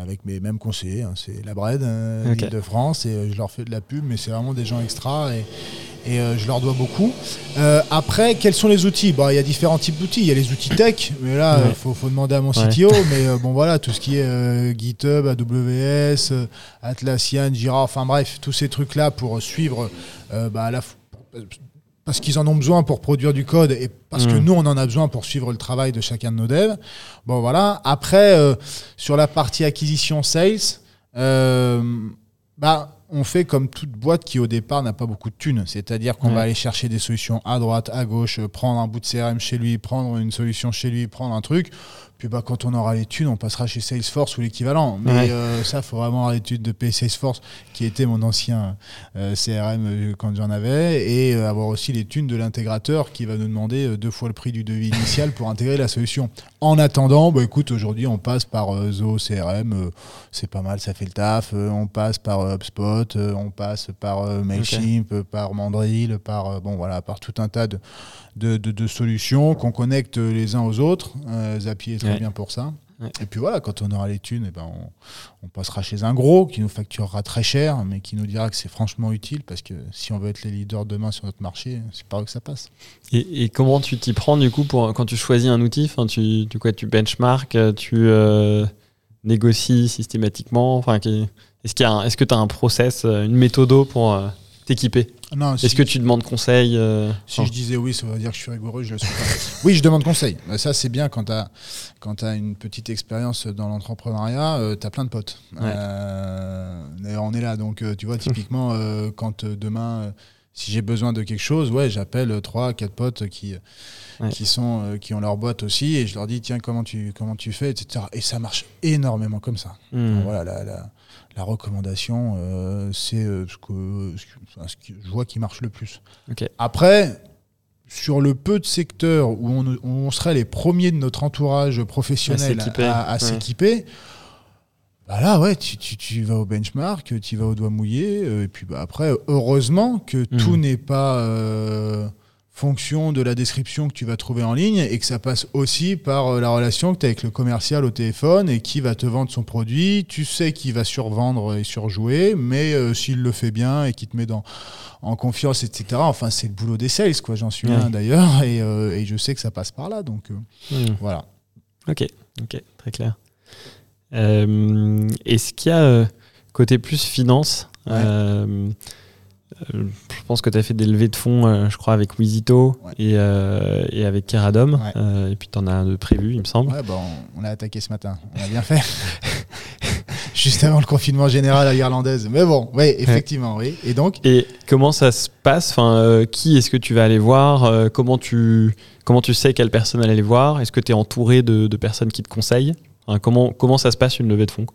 avec mes mêmes conseillers. Hein. c'est la Bred de France, et je leur fais de la pub, mais c'est vraiment des gens extra. Et, et euh, je leur dois beaucoup. Euh, après, quels sont les outils? Il y a différents types d'outils. Il y a les outils tech, mais là, il faut, demander à mon CTO. Mais euh, bon, voilà, tout ce qui est GitHub, AWS, Atlassian, Jira, enfin bref, tous ces trucs-là pour suivre bah, la parce qu'ils en ont besoin pour produire du code et parce que mm. nous, on en a besoin pour suivre le travail de chacun de nos devs. Bon, voilà. Après, sur la partie acquisition sales, bah, on fait comme toute boîte qui au départ n'a pas beaucoup de thunes. C'est-à-dire qu'on va aller chercher des solutions à droite, à gauche, prendre un bout de CRM chez lui, prendre une solution chez lui, prendre un truc. Puis bah, quand on aura les thunes, on passera chez Salesforce ou l'équivalent. Mais euh, ça, il faut vraiment avoir l'étude de payer Salesforce, qui était mon ancien euh, CRM euh, quand j'en avais, et avoir aussi les thunes de l'intégrateur qui va nous demander deux fois le prix du devis initial pour intégrer la solution. En attendant, bah, écoute, aujourd'hui, on passe par Zoho CRM, c'est pas mal, ça fait le taf. on passe par HubSpot, on passe par Mailchimp, par Mandrill, par, bon, voilà, par tout un tas de de, solutions qu'on connecte les uns aux autres. Euh, Zapier est très bien pour ça. Et puis voilà, quand on aura les thunes, et eh ben on, passera chez un gros qui nous facturera très cher, mais qui nous dira que c'est franchement utile parce que si on veut être les leaders demain sur notre marché, c'est par eux que ça passe. Et, comment tu t'y prends du coup pour, quand tu choisis un outil tu, tu, quoi, tu benchmark, tu euh, négocies systématiquement enfin, Est-ce est est que tu as un process, une méthode pour. Euh, t'équiper Est-ce que tu demandes conseil euh, Si je disais oui, ça veut dire que je suis rigoureux, je le suis pas. oui, je demande conseil. Ça, c'est bien quand tu as, quand as une petite expérience dans l'entrepreneuriat, euh, tu as plein de potes. Euh, d'ailleurs, on est là. Donc, tu vois, typiquement, quand demain, si j'ai besoin de quelque chose, ouais, j'appelle trois, quatre potes qui. qui sont qui ont leur boîte aussi et je leur dis tiens comment tu comment tu fais etc et ça marche énormément comme ça hmm. voilà la, la, la recommandation, euh, c'est euh, ce, que, je vois qui marche le plus. Après, sur le peu de secteurs où on, serait les premiers de notre entourage professionnel à s'équiper, bah là, ouais, tu, vas au benchmark, tu vas au doigt mouillé, euh, et puis bah, après, heureusement que hmm. tout n'est pas fonction de la description que tu vas trouver en ligne et que ça passe aussi par euh, la relation que tu as avec le commercial au téléphone et qui va te vendre son produit. Tu sais qu'il va survendre et surjouer, mais euh, s'il le fait bien et qu'il te met dans, en confiance, etc. Enfin, c'est le boulot des sales, quoi. J'en suis un d'ailleurs et, euh, et, je sais que ça passe par là. Donc hmm. voilà. Ok, ok, très clair. Est-ce qu'il y a côté plus finance euh, je pense que tu as fait des levées de fonds, euh, je crois, avec Wizito et, euh, et, avec Keradom. et puis tu en as un de prévu, il me semble. Ouais, bon, on a attaqué ce matin. On a bien fait. juste avant le confinement général à l'irlandaise. Mais bon, oui, effectivement, oui. Et donc? Et comment ça se passe? Enfin, Qui est-ce que tu vas aller voir? Comment, tu, comment tu sais quelle personne aller voir? Est-ce que tu es entouré de, de, personnes qui te conseillent? Comment, comment ça se passe une levée de fonds?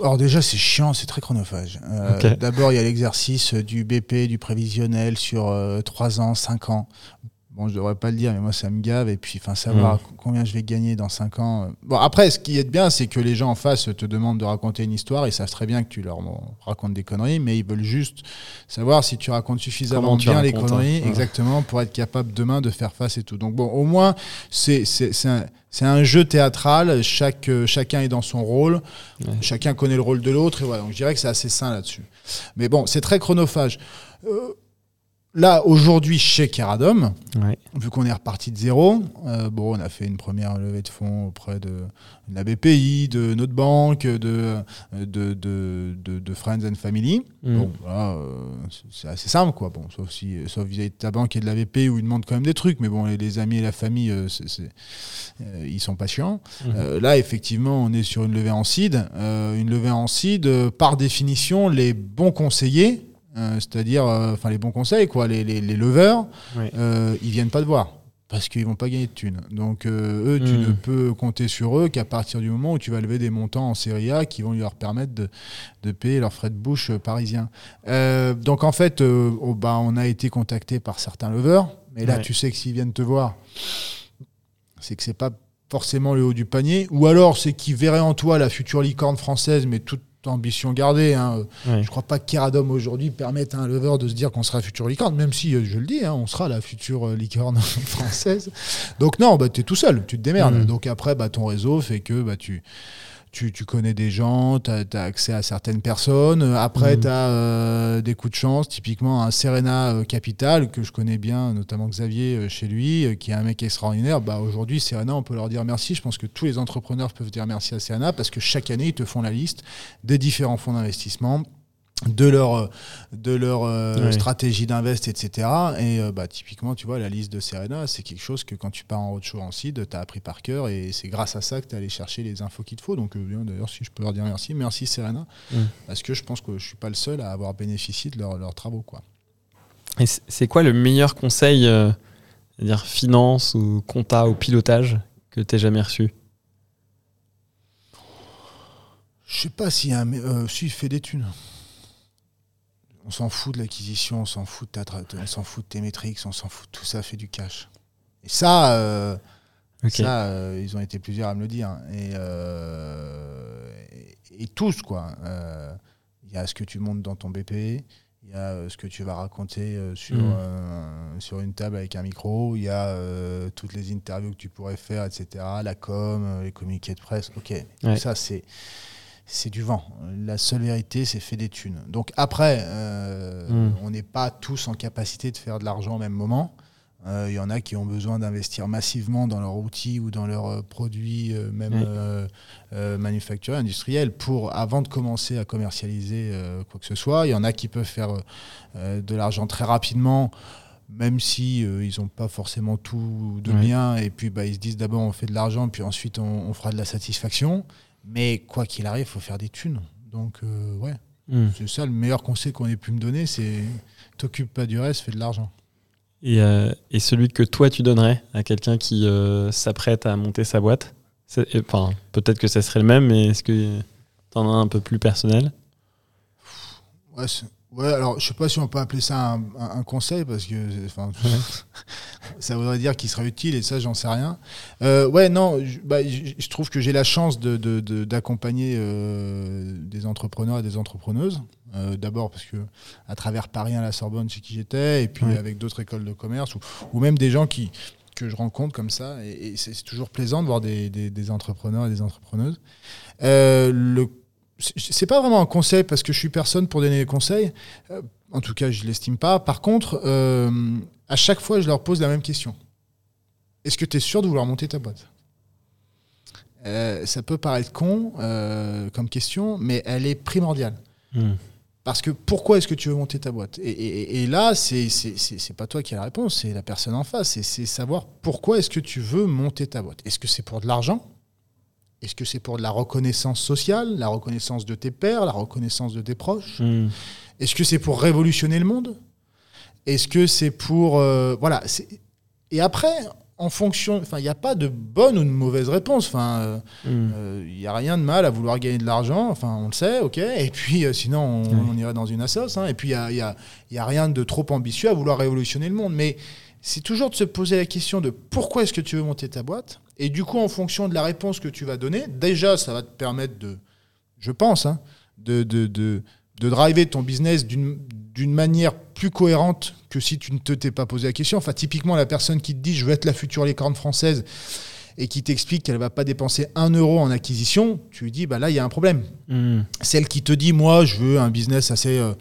Alors déjà c'est chiant, c'est très chronophage. Euh, D'abord il y a l'exercice du BP, du prévisionnel sur euh, 3 ans, 5 ans. Bon, je devrais pas le dire, mais moi, ça me gave. Et puis, enfin, savoir mmh. combien je vais gagner dans 5 ans. Euh. Bon, après, ce qui est bien, c'est que les gens en face te demandent de raconter une histoire. Ils savent très bien que tu leur racontes des conneries, mais ils veulent juste savoir si tu racontes suffisamment bien les conneries, hein. exactement, pour être capable demain de faire face et tout. Donc, bon, au moins, c'est un, un, jeu théâtral. Chaque, chacun est dans son rôle. Chacun connaît le rôle de l'autre. Et voilà. Donc, je dirais que c'est assez sain là-dessus. Mais bon, c'est très chronophage. Euh, Là, aujourd'hui, chez Keradom, vu qu'on est reparti de zéro, euh, bon, on a fait une première levée de fonds auprès de, la BPI, de notre banque, de, de, de, Friends and Family. Mm. Bon, voilà, euh, c'est assez simple, quoi. Bon, sauf, si, sauf vis-à-vis de ta banque et de la BPI où ils demandent quand même des trucs, mais bon, les, amis et la famille, euh, ils sont patients. Mm. là, effectivement, on est sur une levée en seed. une levée en seed, par définition, les bons conseillers, euh, c'est-à-dire euh, enfin les bons conseils, quoi, les, les, les leveurs, euh, ils viennent pas te voir parce qu'ils vont pas gagner de thunes. Donc eux, tu ne hmm. peux compter sur eux qu'à partir du moment où tu vas lever des montants en série A qui vont leur permettre de, de payer leurs frais de bouche parisiens. donc en fait, oh, bah, on a été contacté par certains leveurs, mais là tu sais que s'ils viennent te voir, c'est que c'est pas forcément le haut du panier, ou alors c'est qu'ils verraient en toi la future licorne française, mais toute ambition gardée. Hein. Je crois pas que Keradom aujourd'hui permette à un lever de se dire qu'on sera future licorne, même si, euh, je le dis, hein, on sera la future euh, licorne française. Donc non, bah, tu es tout seul, tu te démerdes. Mm. Donc après, bah, ton réseau fait que bah, tu tu, connais des gens, tu as, accès à certaines personnes. Après, mm. tu as euh, des coups de chance, typiquement un Serena euh, Capital, que je connais bien, notamment Xavier euh, chez lui, qui est un mec extraordinaire. Bah, Aujourd'hui, Serena, on peut leur dire merci. Je pense que tous les entrepreneurs peuvent dire merci à Serena parce que chaque année, ils te font la liste des différents fonds d'investissement de leur, de leur euh, stratégie d'invest, etc. Et euh, bah, typiquement, tu vois, la liste de Serena, c'est quelque chose que quand tu pars en roadshow en seed, tu as appris par cœur et c'est grâce à ça que tu es allé chercher les infos qu'il te faut. Donc, euh, d'ailleurs, si je peux leur dire merci, merci Serena, mm. parce que je pense que je suis pas le seul à avoir bénéficié de leurs travaux. Quoi. Et c'est quoi le meilleur conseil, dire finance ou compta ou pilotage que tu jamais reçu? Je sais pas si, un, si il fait des thunes on s'en fout de l'acquisition, on s'en fout de on s'en fout de tes métriques, on s'en fout, tout ça fait du cash. Et ça, euh, ça euh, ils ont été plusieurs à me le dire. Hein. Euh, et, et, tous, quoi. Il y a ce que tu montes dans ton BP, il y a ce que tu vas raconter sur, mm. sur une table avec un micro, il y a toutes les interviews que tu pourrais faire, etc. La com, les communiqués de presse. Ok, ça, c'est c'est du vent. La seule vérité, c'est fait des thunes. Donc après, euh, hmm. on n'est pas tous en capacité de faire de l'argent au même moment. Il euh, y en a qui ont besoin d'investir massivement dans leur outil ou dans leurs euh, produits, même manufacturés, industriels, pour, avant de commencer à commercialiser quoi que ce soit. Il y en a qui peuvent faire de l'argent très rapidement même si ils n'ont pas forcément tout de bien, et puis bah, ils se disent d'abord on fait de l'argent, puis ensuite on, fera de la satisfaction. Mais quoi qu'il arrive, il faut faire des thunes. Donc, euh, ouais. Hmm. C'est ça le meilleur conseil qu'on ait pu me donner c'est t'occupe pas du reste, fais de l'argent. Et, euh, et, celui que toi tu donnerais à quelqu'un qui euh, s'apprête à monter sa boîte Enfin, peut-être que ça serait le même, mais est-ce que tu en as un peu plus personnel? Ouais, Ouais, alors je sais pas si on peut appeler ça un, conseil parce que ça voudrait dire qu'il serait utile et ça j'en sais rien. Euh, ouais, non, je, bah, je, trouve que j'ai la chance d'accompagner de, euh, des entrepreneurs et des entrepreneuses. Euh, d'abord parce que à travers Paris à la Sorbonne, chez qui j'étais, et puis avec d'autres écoles de commerce ou, ou, même des gens qui que je rencontre comme ça. Et, c'est toujours plaisant de voir des, des, des, entrepreneurs et des entrepreneuses. le c'est pas vraiment un conseil parce que je suis personne pour donner des conseils. Euh, en tout cas, je l'estime pas. Par contre, euh, à chaque fois, je leur pose la même question. Est-ce que tu es sûr de vouloir monter ta boîte? Euh, Ça peut paraître con comme question, mais elle est primordiale. Hmm. Parce que pourquoi est-ce que tu veux monter ta boîte? Et, et, et, là, c'est pas toi qui as la réponse, c'est la personne en face. C'est savoir pourquoi est-ce que tu veux monter ta boîte. Est-ce que c'est pour de l'argent? Est-ce que c'est pour de la reconnaissance sociale, la reconnaissance de tes pairs, la reconnaissance de tes proches? Hmm. Est-ce que c'est pour révolutionner le monde? Est-ce que c'est pour... euh, voilà. Et après, en fonction... Enfin, il n'y a pas de bonne ou de mauvaise réponse. Enfin, euh, Hmm. euh, il n'y a rien de mal à vouloir gagner de l'argent, enfin on le sait, ok. Et puis sinon on, on irait dans une assoce. hein. Et puis il n'y a, il y a- il y a rien de trop ambitieux à vouloir révolutionner le monde. Mais c'est toujours de se poser la question de pourquoi est-ce que tu veux monter ta boîte. Et du coup, en fonction de la réponse que tu vas donner, déjà ça va te permettre de, je pense, hein, de, de, de, de driver ton business d'une d'une manière plus cohérente que si tu ne te t'es pas posé la question. Enfin, typiquement, la personne qui te dit je veux être la future licorne française et qui t'explique qu'elle va pas dépenser un euro en acquisition, tu lui dis bah là il y a un problème. Hmm. Celle qui te dit moi je veux un business assez euh,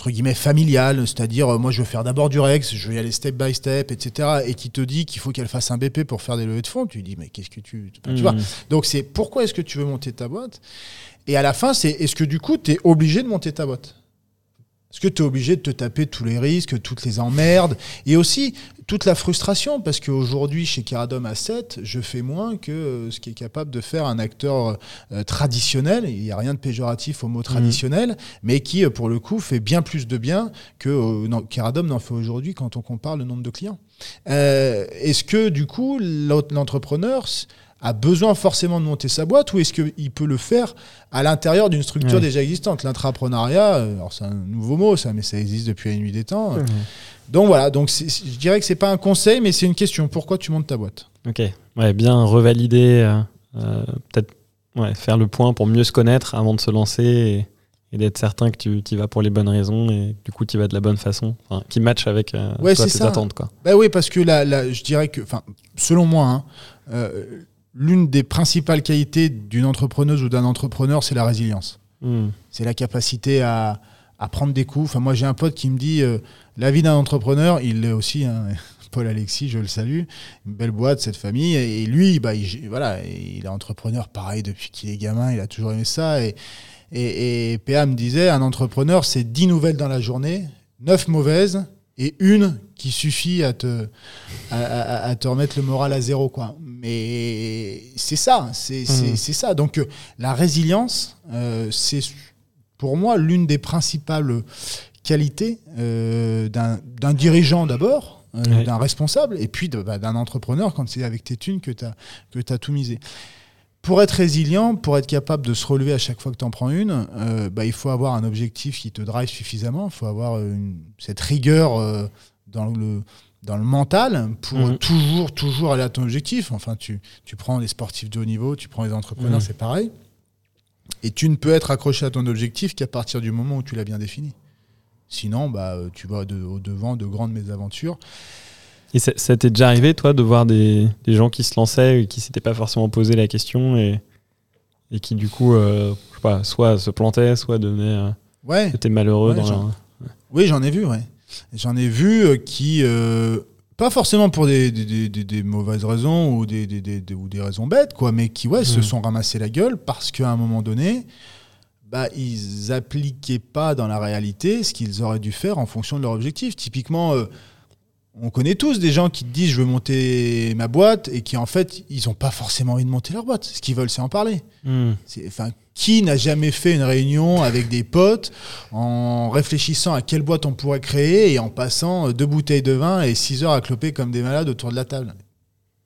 entre guillemets familial, c'est-à-dire euh, moi je veux faire d'abord du Rex, je veux y aller step by step, etc. Et qui te dit qu'il faut qu'elle fasse un BP pour faire des levées de fonds, tu lui dis mais qu'est-ce que tu, tu Hmm. vois? Donc c'est pourquoi est-ce que tu veux monter ta boîte? Et à la fin c'est est-ce que du coup tu es obligé de monter ta boîte? Est-ce que tu es obligé de te taper tous les risques, toutes les emmerdes et aussi toute la frustration Parce qu'aujourd'hui, chez Caradom à 7, je fais moins que euh, ce qui est capable de faire un acteur euh, traditionnel. Il n'y a rien de péjoratif au mot traditionnel, mais qui, euh, pour le coup, fait bien plus de bien que Caradom n'en fait aujourd'hui quand on compare le nombre de clients. Euh, est-ce que, du coup, l'entrepreneur a besoin forcément de monter sa boîte ou est-ce qu'il peut le faire à l'intérieur d'une structure Ouais. déjà existante? L'intrapreneuriat, euh, alors c'est un nouveau mot ça, mais ça existe depuis la nuit des temps. Donc voilà, donc je dirais que c'est pas un conseil, mais c'est une question. Pourquoi tu montes ta boîte? Ok, ouais, bien revalider, euh, euh, peut-être ouais, faire le point pour mieux se connaître avant de se lancer et, et d'être certain que tu y vas pour les bonnes raisons et du coup tu vas de la bonne façon, enfin, qui match avec euh, Ouais, toi, tes ça. attentes. Quoi. Bah oui, parce que là, là, je dirais que, selon moi, hein, euh, l'une des principales qualités d'une entrepreneuse ou d'un entrepreneur, c'est la résilience. Hmm. C'est la capacité à, à prendre des coups. Enfin, moi, j'ai un pote qui me dit euh, la vie d'un entrepreneur, il l'est aussi. hein, Paul Alexis, je le salue, une belle boîte, cette famille. Et lui, bah, il, voilà, il est entrepreneur pareil depuis qu'il est gamin, il a toujours aimé ça. Et, et, et PA me disait un entrepreneur, c'est 10 nouvelles dans la journée, 9 mauvaises et une qui suffit à te, à, à- à te remettre le moral à zéro. Quoi. Mais c'est ça, c'est c'est ça. Donc euh, la résilience, euh, c'est pour moi l'une des principales qualités euh, d'un dirigeant d'abord, euh, d'un responsable, et puis bah, d'un entrepreneur quand c'est avec tes thunes que tu as, as tout misé. Pour être résilient, pour être capable de se relever à chaque fois que tu en prends une, bah, il faut avoir un objectif qui te drive suffisamment, il faut avoir une- cette rigueur dans, le, dans le mental pour Mhm. toujours, toujours aller à ton objectif. Enfin, tu, tu prends les sportifs de haut niveau, tu prends les entrepreneurs, Mhm. c'est pareil. Et tu ne peux être accroché à ton objectif qu'à partir du moment où tu l'as bien défini. Sinon, bah, euh, tu vas de- au devant de grandes mésaventures. Et ça, ça t'est déjà arrivé, toi, de voir des, des gens qui se lançaient et qui s'étaient pas forcément posé la question et, et qui, du coup, euh, je sais pas, soit se plantaient, soit devenaient, euh, Ouais. étaient malheureux Ouais, dans genre- leur- Oui, j'en ai vu, ouais. J'en ai vu euh, qui, euh, pas forcément pour des, des- des- des- des mauvaises raisons ou des, ou des raisons bêtes, quoi, mais qui, ouais, se Mhm. sont ramassés la gueule parce qu'à un moment donné, bah, ils appliquaient pas dans la réalité ce qu'ils auraient dû faire en fonction de leur objectif. Typiquement, euh, on connaît tous des gens qui disent je veux monter ma boîte et qui en fait ils n'ont pas forcément envie de monter leur boîte. Ce qu'ils veulent c'est en parler. Hmm. C'est- Enfin, qui n'a jamais fait une réunion avec des potes en réfléchissant à quelle boîte on pourrait créer et en passant deux bouteilles de vin et six heures à cloper comme des malades autour de la table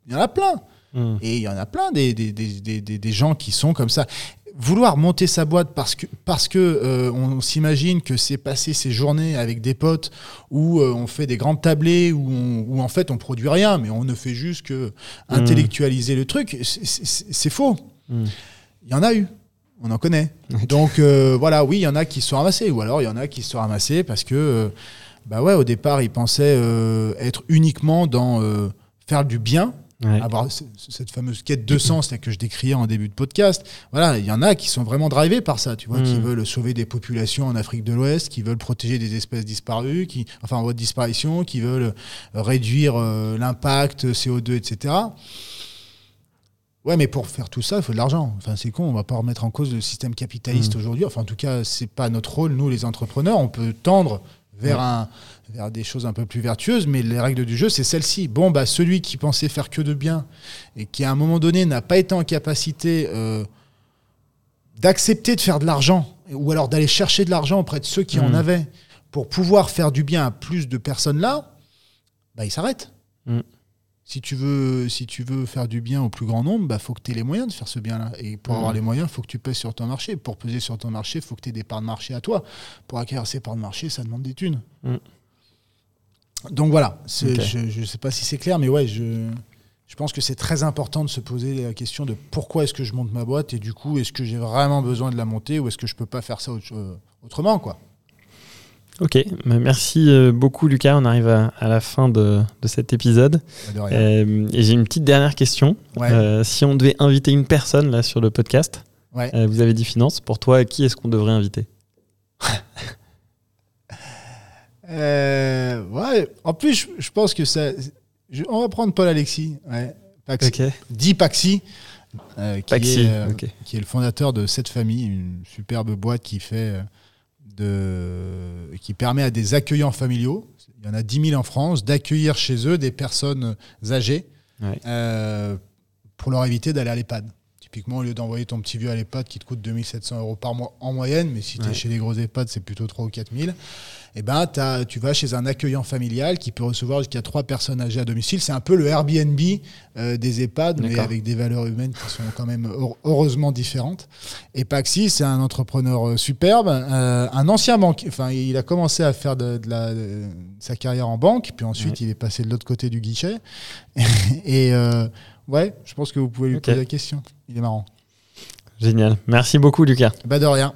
Il y en a plein. Hmm. Et il y en a plein des, des, des, des, gens qui sont comme ça. Vouloir monter sa boîte parce que, parce que euh, on, s'imagine que c'est passer ses journées avec des potes où euh, on fait des grandes tablées, où, on- où en fait on produit rien, mais on ne fait juste que intellectualiser le truc, c'est faux. Hmm. Il y en a eu. On en connaît. Donc euh, voilà, oui, il y en a qui se sont ramassés. Ou alors il y en a qui se sont ramassés parce que, euh, bah ouais, au départ, ils pensaient euh, être uniquement dans faire du bien, Ouais. avoir cette fameuse quête de sens là, que je décriais en début de podcast. Voilà, il y en a qui sont vraiment drivés par ça, tu vois, qui Mm. veulent sauver des populations en Afrique de l'Ouest, qui veulent protéger des espèces disparues, qui, enfin en voie de disparition, qui veulent réduire l'impact CO2, etc. Ouais, mais pour faire tout ça, il faut de l'argent. Enfin, c'est con, on va pas remettre en cause le système capitaliste Mm. aujourd'hui. Enfin, en tout cas, c'est pas notre rôle, nous, les entrepreneurs. On peut tendre vers, un, vers des choses un peu plus vertueuses, mais les règles du jeu, c'est celle-ci. Bon, bah, celui qui pensait faire que de bien et qui, à un moment donné, n'a pas été en capacité euh, d'accepter de faire de l'argent, ou alors d'aller chercher de l'argent auprès de ceux qui en Mm. avaient, pour pouvoir faire du bien à plus de personnes là, bah, il s'arrête. Mm. Si tu, veux, si tu veux faire du bien au plus grand nombre, il bah, faut que tu aies les moyens de faire ce bien-là. Et pour Mm. avoir les moyens, il faut que tu pèses sur ton marché. Pour peser sur ton marché, il faut que tu aies des parts de marché à toi. Pour acquérir ces parts de marché, ça demande des thunes. Mm. Donc voilà, je ne sais pas si c'est clair, mais ouais, je, je pense que c'est très important de se poser la question de pourquoi est-ce que je monte ma boîte et du coup, est-ce que j'ai vraiment besoin de la monter ou est-ce que je peux pas faire ça autre- euh, autrement quoi. Ok, bah, merci euh, beaucoup Lucas. On arrive à, à la fin de, de cet épisode. Bah, de. Euh, et j'ai une petite dernière question. Ouais. Euh, si on devait inviter une personne là sur le podcast, Ouais. euh, vous avez dit finance. Pour toi, qui est-ce qu'on devrait inviter? Ouais. En plus, je, je pense que ça. je- on va prendre Paul Alexis. Paxi. Ok. Dit Paxi. qui, Paxi, est, ok. qui est le fondateur de cette famille, une superbe boîte qui fait de, qui permet à des accueillants familiaux, il y en a 10 000 en France, d'accueillir chez eux des personnes âgées Ouais. euh, pour leur éviter d'aller à l'EHPAD. Typiquement, au lieu d'envoyer ton petit vieux à l'EHPAD qui te coûte 2700 euros par mois en moyenne, mais si tu es Ouais. chez les gros EHPAD, c'est plutôt 3 ou 4000, eh ben, tu vas chez un accueillant familial qui peut recevoir jusqu'à 3 personnes âgées à domicile. C'est un peu le Airbnb euh, des EHPAD, mais avec des valeurs humaines qui sont quand même heure- heureusement différentes. Et Paxi, c'est un entrepreneur euh, superbe, euh, un ancien banquier. Enfin, il a commencé à faire de, de la, de sa carrière en banque, puis ensuite Ouais. il est passé de l'autre côté du guichet. Et euh, ouais, je pense que vous pouvez lui poser la question. Il est marrant. Génial. Merci beaucoup Lucas. Bah de rien.